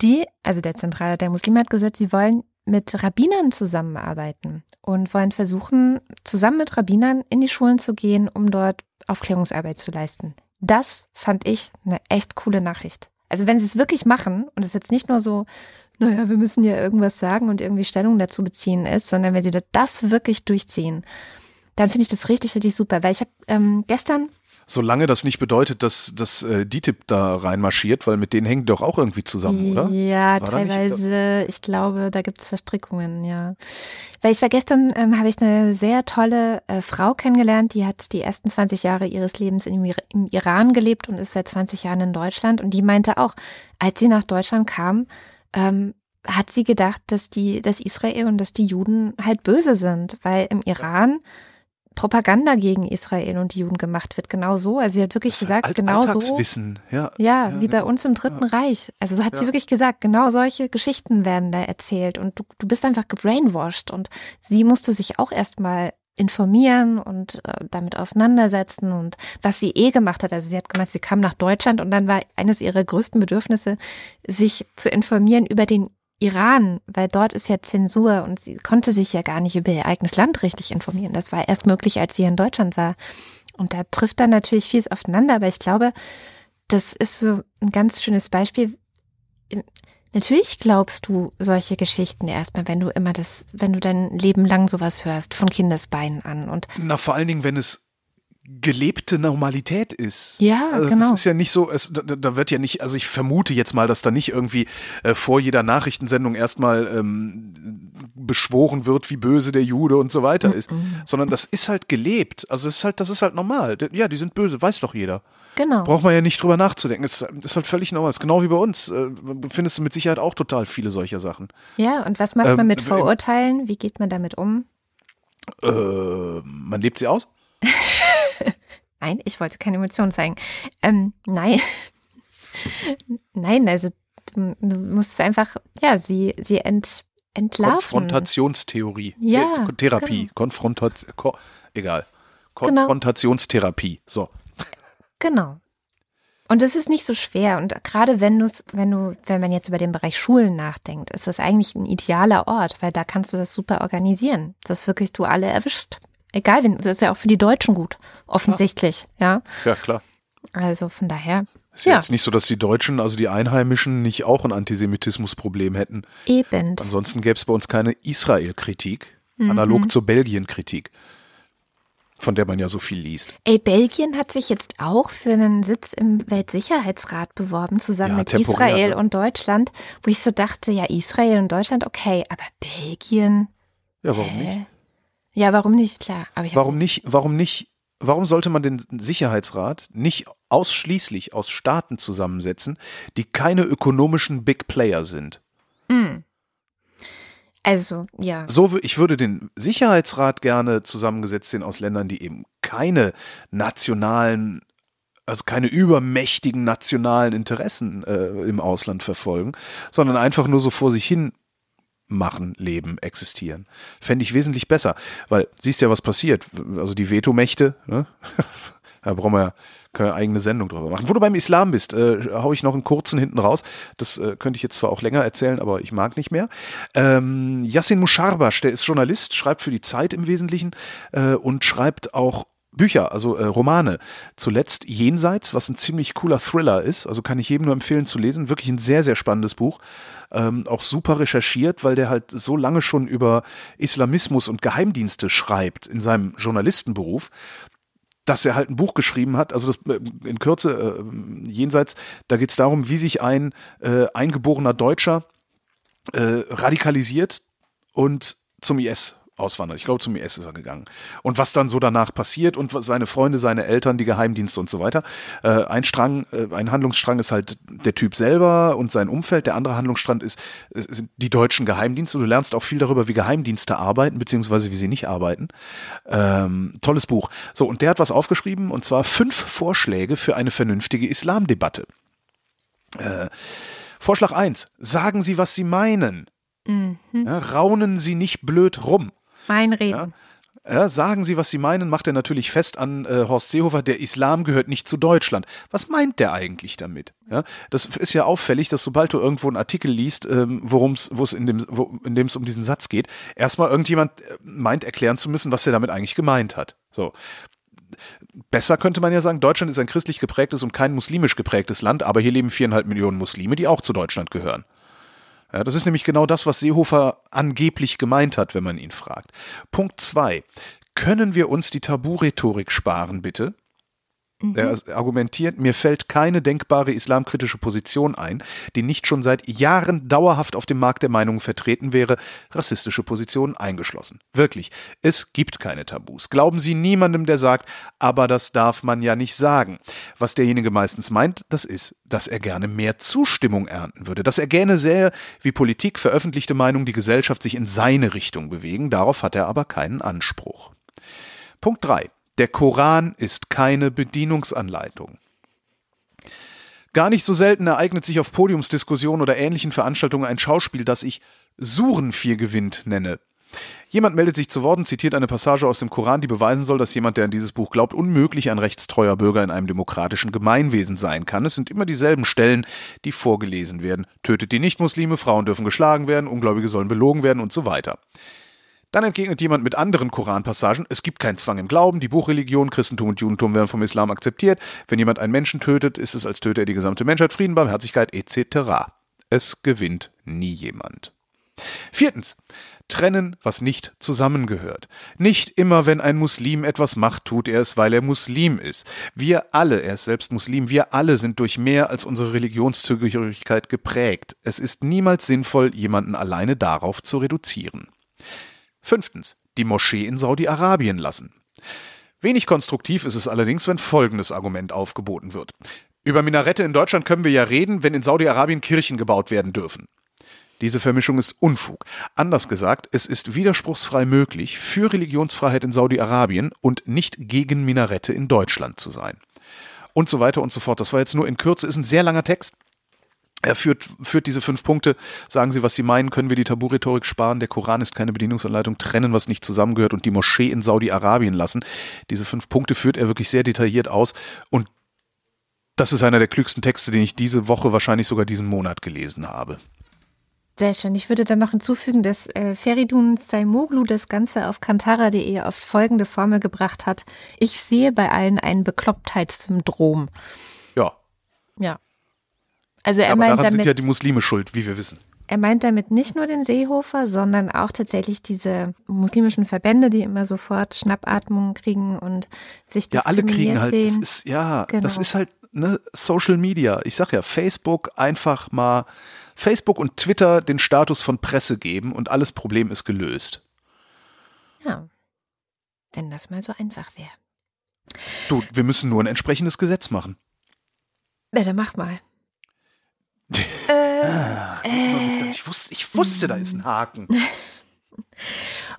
[SPEAKER 1] die, also der Zentrale der Muslime hat gesagt, sie wollen mit Rabbinern zusammenarbeiten und wollen versuchen, zusammen mit Rabbinern in die Schulen zu gehen, um dort Aufklärungsarbeit zu leisten. Das fand ich eine echt coole Nachricht. Also wenn sie es wirklich machen und es jetzt nicht nur so, naja, wir müssen ja irgendwas sagen und irgendwie Stellung dazu beziehen ist, sondern wenn sie das wirklich durchziehen, dann finde ich das richtig, richtig super. Weil ich habe ähm, gestern
[SPEAKER 2] Solange das nicht bedeutet, dass, dass äh, DTIP da reinmarschiert, weil mit denen hängen die doch auch irgendwie zusammen, oder?
[SPEAKER 1] Ja,
[SPEAKER 2] War
[SPEAKER 1] teilweise. Ich glaube, da gibt es Verstrickungen, ja. Weil ich war gestern, ähm, habe ich eine sehr tolle äh, Frau kennengelernt, die hat die ersten 20 Jahre ihres Lebens im, Ir im Iran gelebt und ist seit 20 Jahren in Deutschland. Und die meinte auch, als sie nach Deutschland kam, ähm, hat sie gedacht, dass die, dass Israel und dass die Juden halt böse sind, weil im Iran Propaganda gegen Israel und die Juden gemacht wird. Genau so. Also sie hat wirklich
[SPEAKER 2] Das
[SPEAKER 1] gesagt,
[SPEAKER 2] Alt
[SPEAKER 1] genau so.
[SPEAKER 2] Alltagswissen, ja.
[SPEAKER 1] Ja, wie bei
[SPEAKER 2] genau.
[SPEAKER 1] uns im Dritten Reich. Also so hat sie
[SPEAKER 2] Ja.
[SPEAKER 1] wirklich gesagt, genau solche Geschichten werden da erzählt und du, du bist einfach gebrainwashed und sie musste sich auch erstmal informieren und äh, damit auseinandersetzen und was sie eh gemacht hat. Also sie hat gemacht, sie kam nach Deutschland und dann war eines ihrer größten Bedürfnisse, sich zu informieren über den Iran, weil dort ist ja Zensur und sie konnte sich ja gar nicht über ihr eigenes Land richtig informieren. Das war erst möglich, als sie in Deutschland war. Und da trifft dann natürlich vieles aufeinander, aber ich glaube, das ist so ein ganz schönes Beispiel. Natürlich glaubst du solche Geschichten erstmal, wenn du immer das, wenn du dein Leben lang sowas hörst, von Kindesbeinen an. Und
[SPEAKER 2] Na, vor allen Dingen, wenn es gelebte Normalität ist.
[SPEAKER 1] Ja,
[SPEAKER 2] also
[SPEAKER 1] genau.
[SPEAKER 2] Das ist ja nicht so, es, da, da wird ja nicht, also ich vermute jetzt mal, dass da nicht irgendwie äh, vor jeder Nachrichtensendung erstmal ähm, beschworen wird, wie böse der Jude und so weiter ist, sondern das ist halt gelebt. Also es ist halt, das ist halt normal. Ja, die sind böse, weiß doch jeder.
[SPEAKER 1] genau.
[SPEAKER 2] Braucht man ja nicht drüber nachzudenken. Es ist halt völlig normal. Es ist genau wie bei uns. Äh, findest du mit Sicherheit auch total viele solcher Sachen.
[SPEAKER 1] Ja, und was macht
[SPEAKER 2] Ähm,
[SPEAKER 1] man mit Vorurteilen? Wie geht man damit um?
[SPEAKER 2] Äh, man lebt sie aus?
[SPEAKER 1] Nein, ich wollte keine Emotionen zeigen. Ähm, nein. nein, also du, du musst einfach, ja, sie, sie ent, entlarven.
[SPEAKER 2] Konfrontationstheorie.
[SPEAKER 1] Ja,
[SPEAKER 2] Äh, Therapie.
[SPEAKER 1] genau.
[SPEAKER 2] Konfrontation. Ko egal.
[SPEAKER 1] Genau.
[SPEAKER 2] Konfrontationstherapie. So.
[SPEAKER 1] Genau. Und es ist nicht so schwer. Und gerade wenn du wenn du, wenn man jetzt über den Bereich Schulen nachdenkt, ist das eigentlich ein idealer Ort, weil da kannst du das super organisieren. Dass wirklich du alle erwischt. Egal, wen, das ist ja auch für die Deutschen gut, offensichtlich, ja.
[SPEAKER 2] Ja, klar.
[SPEAKER 1] Also von daher,
[SPEAKER 2] Ist ja
[SPEAKER 1] Ja.
[SPEAKER 2] jetzt nicht so, dass die Deutschen, also die Einheimischen, nicht auch ein Antisemitismusproblem hätten.
[SPEAKER 1] eben.
[SPEAKER 2] Ansonsten gäbe es bei uns keine Israel-Kritik,
[SPEAKER 1] Mhm.
[SPEAKER 2] analog zur Belgien-Kritik, von der man ja so viel liest.
[SPEAKER 1] Ey, Belgien hat sich jetzt auch für einen Sitz im Weltsicherheitsrat beworben, zusammen
[SPEAKER 2] Ja,
[SPEAKER 1] mit
[SPEAKER 2] temporär,
[SPEAKER 1] Israel
[SPEAKER 2] ne?
[SPEAKER 1] und Deutschland, wo ich so dachte, ja, Israel und Deutschland, okay, aber Belgien?
[SPEAKER 2] Ja, warum
[SPEAKER 1] Hä?
[SPEAKER 2] nicht?
[SPEAKER 1] Ja, warum nicht, klar.
[SPEAKER 2] Warum nicht, warum nicht, warum sollte man den Sicherheitsrat nicht ausschließlich aus Staaten zusammensetzen, die keine ökonomischen Big Player sind?
[SPEAKER 1] Also, ja.
[SPEAKER 2] So, ich würde den Sicherheitsrat gerne zusammengesetzt sehen aus Ländern, die eben keine nationalen, also keine übermächtigen nationalen Interessen äh, im Ausland verfolgen, sondern einfach nur so vor sich hin machen, leben, existieren. Fände ich wesentlich besser, weil siehst ja, was passiert. Also die Vetomächte, ne? da brauchen wir ja keine eigene Sendung drüber machen. Wo du beim Islam bist, äh, hau ich noch einen kurzen hinten raus. Das äh, könnte ich jetzt zwar auch länger erzählen, aber ich mag nicht mehr. Ähm, Yassin Musharbash, der ist Journalist, schreibt für die Zeit im Wesentlichen äh, und schreibt auch Bücher, also äh, Romane. Zuletzt Jenseits, was ein ziemlich cooler Thriller ist. Also kann ich jedem nur empfehlen zu lesen. Wirklich ein sehr, sehr spannendes Buch. Ähm, auch super recherchiert, weil der halt so lange schon über Islamismus und Geheimdienste schreibt in seinem Journalistenberuf dass er halt ein Buch geschrieben hat, also das äh, in Kürze äh, jenseits, da geht es darum, wie sich ein äh, eingeborener Deutscher äh, radikalisiert und zum IS auswandert. Ich glaube, zum IS ist er gegangen. Und was dann so danach passiert und seine Freunde, seine Eltern, die Geheimdienste und so weiter. Äh, ein Strang, äh, ein Handlungsstrang ist halt der Typ selber und sein Umfeld. Der andere Handlungsstrang ist, sind die deutschen Geheimdienste. Du lernst auch viel darüber, wie Geheimdienste arbeiten, beziehungsweise wie sie nicht arbeiten. Ähm, tolles Buch. So, und der hat was aufgeschrieben, und zwar fünf Vorschläge für eine vernünftige Islamdebatte. Äh, Vorschlag eins: Sagen Sie, was Sie meinen. Mhm. Ja, raunen Sie nicht blöd rum.
[SPEAKER 1] Meinreden.
[SPEAKER 2] Ja, ja, sagen Sie, was Sie meinen, macht er natürlich fest an äh, Horst Seehofer, der Islam gehört nicht zu Deutschland. Was meint der eigentlich damit? Ja, das ist ja auffällig, dass sobald du irgendwo einen Artikel liest, ähm, worum es in dem wo, in dem es um diesen Satz geht, erstmal irgendjemand äh, meint erklären zu müssen, was er damit eigentlich gemeint hat. So. Besser könnte man ja sagen, Deutschland ist ein christlich geprägtes und kein muslimisch geprägtes Land, aber hier leben viereinhalb Millionen Muslime, die auch zu Deutschland gehören. Ja, das ist nämlich genau das, was Seehofer angeblich gemeint hat, wenn man ihn fragt. Punkt zwei. Können wir uns die Tabu-Rhetorik sparen, bitte? Mhm. Er argumentiert, mir fällt keine denkbare islamkritische Position ein, die nicht schon seit Jahren dauerhaft auf dem Markt der Meinungen vertreten wäre, rassistische Positionen eingeschlossen. Wirklich, es gibt keine Tabus. Glauben Sie niemandem, der sagt, aber das darf man ja nicht sagen. Was derjenige meistens meint, das ist, dass er gerne mehr Zustimmung ernten würde, dass er gerne sähe, wie Politik veröffentlichte Meinungen die Gesellschaft sich in seine Richtung bewegen, darauf hat er aber keinen Anspruch. Punkt 3. Der Koran ist keine Bedienungsanleitung. Gar nicht so selten ereignet sich auf Podiumsdiskussionen oder ähnlichen Veranstaltungen ein Schauspiel, das ich Suren viel gewinnt nenne. Jemand meldet sich zu Wort und zitiert eine Passage aus dem Koran, die beweisen soll, dass jemand, der an dieses Buch glaubt, unmöglich ein rechtstreuer Bürger in einem demokratischen Gemeinwesen sein kann. Es sind immer dieselben Stellen, die vorgelesen werden. Tötet die Nichtmuslime, Frauen dürfen geschlagen werden, Ungläubige sollen belogen werden und so weiter. Dann entgegnet jemand mit anderen Koranpassagen, es gibt keinen Zwang im Glauben, die Buchreligion, Christentum und Judentum werden vom Islam akzeptiert. Wenn jemand einen Menschen tötet, ist es als Töter er die gesamte Menschheit, Frieden, Barmherzigkeit etc. Es gewinnt nie jemand. Viertens. Trennen, was nicht zusammengehört. Nicht immer, wenn ein Muslim etwas macht, tut er es, weil er Muslim ist. Wir alle, er ist selbst Muslim, wir alle sind durch mehr als unsere Religionszugehörigkeit geprägt. Es ist niemals sinnvoll, jemanden alleine darauf zu reduzieren. Fünftens, die Moschee in Saudi-Arabien lassen. Wenig konstruktiv ist es allerdings, wenn folgendes Argument aufgeboten wird. Über Minarette in Deutschland können wir ja reden, wenn in Saudi-Arabien Kirchen gebaut werden dürfen. Diese Vermischung ist Unfug. Anders gesagt, es ist widerspruchsfrei möglich, für Religionsfreiheit in Saudi-Arabien und nicht gegen Minarette in Deutschland zu sein. Und so weiter und so fort. Das war jetzt nur in Kürze, ist ein sehr langer Text. Er führt, führt diese fünf Punkte. Sagen Sie, was Sie meinen. Können wir die Tabu-Rhetorik sparen? Der Koran ist keine Bedienungsanleitung. Trennen, was nicht zusammengehört und die Moschee in Saudi-Arabien lassen. Diese fünf Punkte führt er wirklich sehr detailliert aus. Und das ist einer der klügsten Texte, den ich diese Woche, wahrscheinlich sogar diesen Monat gelesen habe.
[SPEAKER 1] Sehr schön. Ich würde dann noch hinzufügen, dass äh, Feridun Saimoglu das Ganze auf kantara.de auf folgende Formel gebracht hat. Ich sehe bei allen ein Beklopptheitssyndrom.
[SPEAKER 2] Ja.
[SPEAKER 1] Ja. Also er
[SPEAKER 2] ja,
[SPEAKER 1] meint
[SPEAKER 2] daran
[SPEAKER 1] damit,
[SPEAKER 2] sind ja die Muslime schuld, wie wir wissen.
[SPEAKER 1] Er meint damit nicht nur den Seehofer, sondern auch tatsächlich diese muslimischen Verbände, die immer sofort Schnappatmungen kriegen und sich
[SPEAKER 2] Ja, alle kriegen halt,
[SPEAKER 1] sehen.
[SPEAKER 2] das ist, ja,
[SPEAKER 1] Genau.
[SPEAKER 2] das ist halt ne, Social Media. Ich sag ja, Facebook einfach mal, Facebook und Twitter den Status von Presse geben und alles Problem ist gelöst.
[SPEAKER 1] Ja. Wenn das mal so einfach wäre.
[SPEAKER 2] Du, wir müssen nur ein entsprechendes Gesetz machen.
[SPEAKER 1] Ja, dann mach mal. Äh,
[SPEAKER 2] Ich wusste, ich wusste, da ist ein Haken.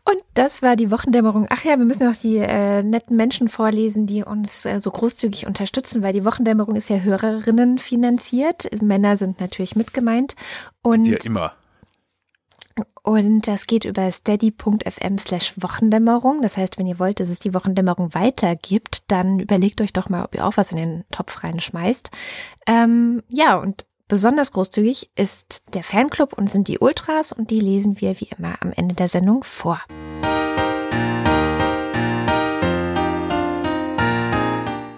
[SPEAKER 1] Und das war die Wochendämmerung. Ach ja, wir müssen noch die äh, netten Menschen vorlesen, die uns äh, so großzügig unterstützen, weil die Wochendämmerung ist ja Hörerinnen finanziert. Männer sind natürlich mit gemeint. Und,
[SPEAKER 2] Ja, immer.
[SPEAKER 1] und das geht über steady.fm slash Wochendämmerung. Das heißt, wenn ihr wollt, dass es die Wochendämmerung weitergibt, dann überlegt euch doch mal, ob ihr auch was in den Topf reinschmeißt. Ähm, ja, und besonders großzügig ist der Fanclub und sind die Ultras und die lesen wir wie immer am Ende der Sendung vor.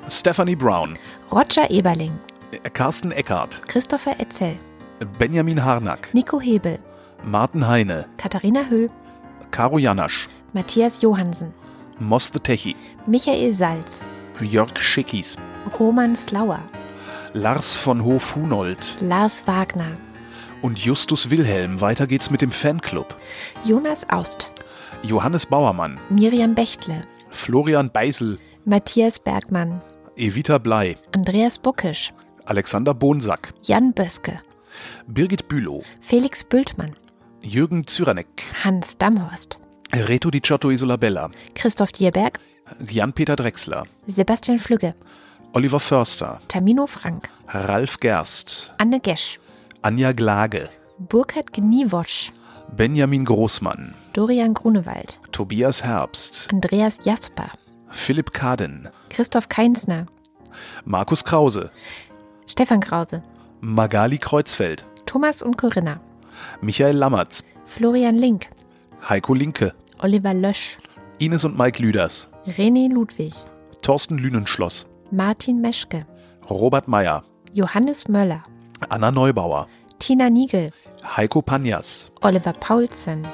[SPEAKER 2] Stephanie Brown,
[SPEAKER 1] Roger Eberling,
[SPEAKER 2] äh, Carsten Eckhardt,
[SPEAKER 1] Christopher Etzel,
[SPEAKER 2] Benjamin Harnack,
[SPEAKER 1] Nico Hebel,
[SPEAKER 2] Martin Heine,
[SPEAKER 1] Katharina Höhl,
[SPEAKER 2] Karo Janasch,
[SPEAKER 1] Matthias Johansen,
[SPEAKER 2] Mos the Techi,
[SPEAKER 1] Michael Salz,
[SPEAKER 2] Jörg Schickis,
[SPEAKER 1] Roman Slauer,
[SPEAKER 2] Lars von Hof-Hunold.
[SPEAKER 1] Lars Wagner,
[SPEAKER 2] und Justus Wilhelm. Weiter geht's mit dem Fanclub.
[SPEAKER 1] Jonas Aust,
[SPEAKER 2] Johannes Bauermann,
[SPEAKER 1] Miriam Bechtle,
[SPEAKER 2] Florian Beisel,
[SPEAKER 1] Matthias Bergmann,
[SPEAKER 2] Evita Blei,
[SPEAKER 1] Andreas Buckisch,
[SPEAKER 2] Alexander Bonsack,
[SPEAKER 1] Jan Böske,
[SPEAKER 2] Birgit Bülow,
[SPEAKER 1] Felix Bültmann,
[SPEAKER 2] Jürgen Zyranek,
[SPEAKER 1] Hans Damhorst,
[SPEAKER 2] Reto Di Giotto Isolabella,
[SPEAKER 1] Christoph Dierberg,
[SPEAKER 2] Jan-Peter Drechsler,
[SPEAKER 1] Sebastian Flügge,
[SPEAKER 2] Oliver Förster,
[SPEAKER 1] Tamino Frank,
[SPEAKER 2] Ralf Gerst,
[SPEAKER 1] Anne Gesch,
[SPEAKER 2] Anja Glage,
[SPEAKER 1] Burkhard Gniewosch,
[SPEAKER 2] Benjamin Großmann,
[SPEAKER 1] Dorian Grunewald,
[SPEAKER 2] Tobias Herbst,
[SPEAKER 1] Andreas Jasper,
[SPEAKER 2] Philipp Kaden,
[SPEAKER 1] Christoph Keinsner,
[SPEAKER 2] Markus Krause,
[SPEAKER 1] Stefan Krause,
[SPEAKER 2] Magali Kreuzfeld,
[SPEAKER 1] Thomas und Corinna,
[SPEAKER 2] Michael Lammertz,
[SPEAKER 1] Florian Link,
[SPEAKER 2] Heiko Linke,
[SPEAKER 1] Oliver Lösch,
[SPEAKER 2] Ines und Mike Lüders,
[SPEAKER 1] René Ludwig,
[SPEAKER 2] Thorsten Lünenschloss,
[SPEAKER 1] Martin Meschke,
[SPEAKER 2] Robert Meyer,
[SPEAKER 1] Johannes Möller,
[SPEAKER 2] Anna Neubauer,
[SPEAKER 1] Tina Niegel,
[SPEAKER 2] Heiko Panjas,
[SPEAKER 1] Oliver Paulsen,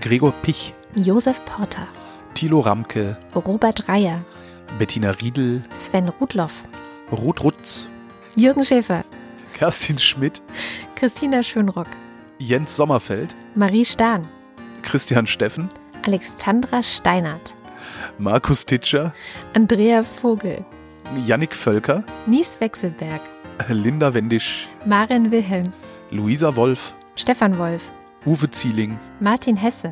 [SPEAKER 2] Gregor Pich,
[SPEAKER 1] Josef Porter,
[SPEAKER 2] Thilo Ramke,
[SPEAKER 1] Robert Reyer,
[SPEAKER 2] Bettina Riedel,
[SPEAKER 1] Sven Rudloff,
[SPEAKER 2] Ruth Rutz,
[SPEAKER 1] Jürgen Schäfer,
[SPEAKER 2] Kerstin Schmidt,
[SPEAKER 1] Christina Schönrock,
[SPEAKER 2] Jens Sommerfeld,
[SPEAKER 1] Marie Stahn,
[SPEAKER 2] Christian Steffen,
[SPEAKER 1] Alexandra Steinert,
[SPEAKER 2] Markus Titscher,
[SPEAKER 1] Andrea Vogel,
[SPEAKER 2] Yannick Völker,
[SPEAKER 1] Nies Wechselberg,
[SPEAKER 2] Linda Wendisch,
[SPEAKER 1] Maren Wilhelm,
[SPEAKER 2] Luisa Wolf,
[SPEAKER 1] Stefan Wolf,
[SPEAKER 2] Uwe Zieling
[SPEAKER 1] Martin Hesse.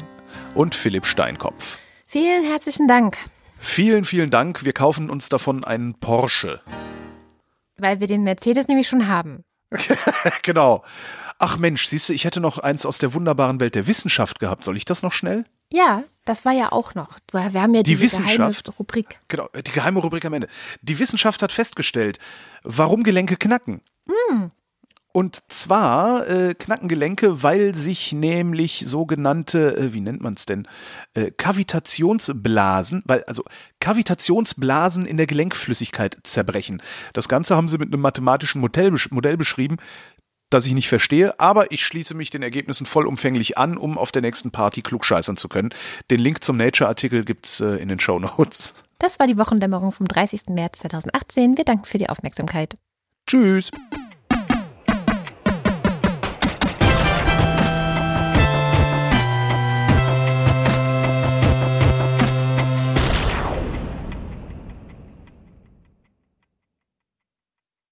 [SPEAKER 2] und Philipp Steinkopf.
[SPEAKER 1] Vielen herzlichen Dank,
[SPEAKER 2] Vielen, vielen Dank. Wir kaufen uns davon einen Porsche.
[SPEAKER 1] weil wir den Mercedes nämlich schon haben.
[SPEAKER 2] genau. Ach Mensch, siehst du, ich hätte noch eins aus der wunderbaren Welt der Wissenschaft gehabt. Soll ich das noch schnell?
[SPEAKER 1] Ja, das war ja auch noch. Wir haben ja
[SPEAKER 2] Die
[SPEAKER 1] geheime? Rubrik.
[SPEAKER 2] Genau, die geheime Rubrik am Ende. Die Wissenschaft hat festgestellt, warum Gelenke knacken. Und zwar äh, knacken Gelenke, weil sich nämlich sogenannte, äh, wie nennt man es denn, äh, Kavitationsblasen, weil also Kavitationsblasen in der Gelenkflüssigkeit zerbrechen. Das Ganze haben sie mit einem mathematischen Modell, besch- Modell beschrieben, das ich nicht verstehe, aber ich schließe mich den Ergebnissen vollumfänglich an, um auf der nächsten Party klugscheißern zu können. Den Link zum Nature-Artikel gibt's äh, in den Show Notes.
[SPEAKER 1] Das war die Wochendämmerung vom 30. März 2018. Wir danken für die Aufmerksamkeit.
[SPEAKER 2] Tschüss.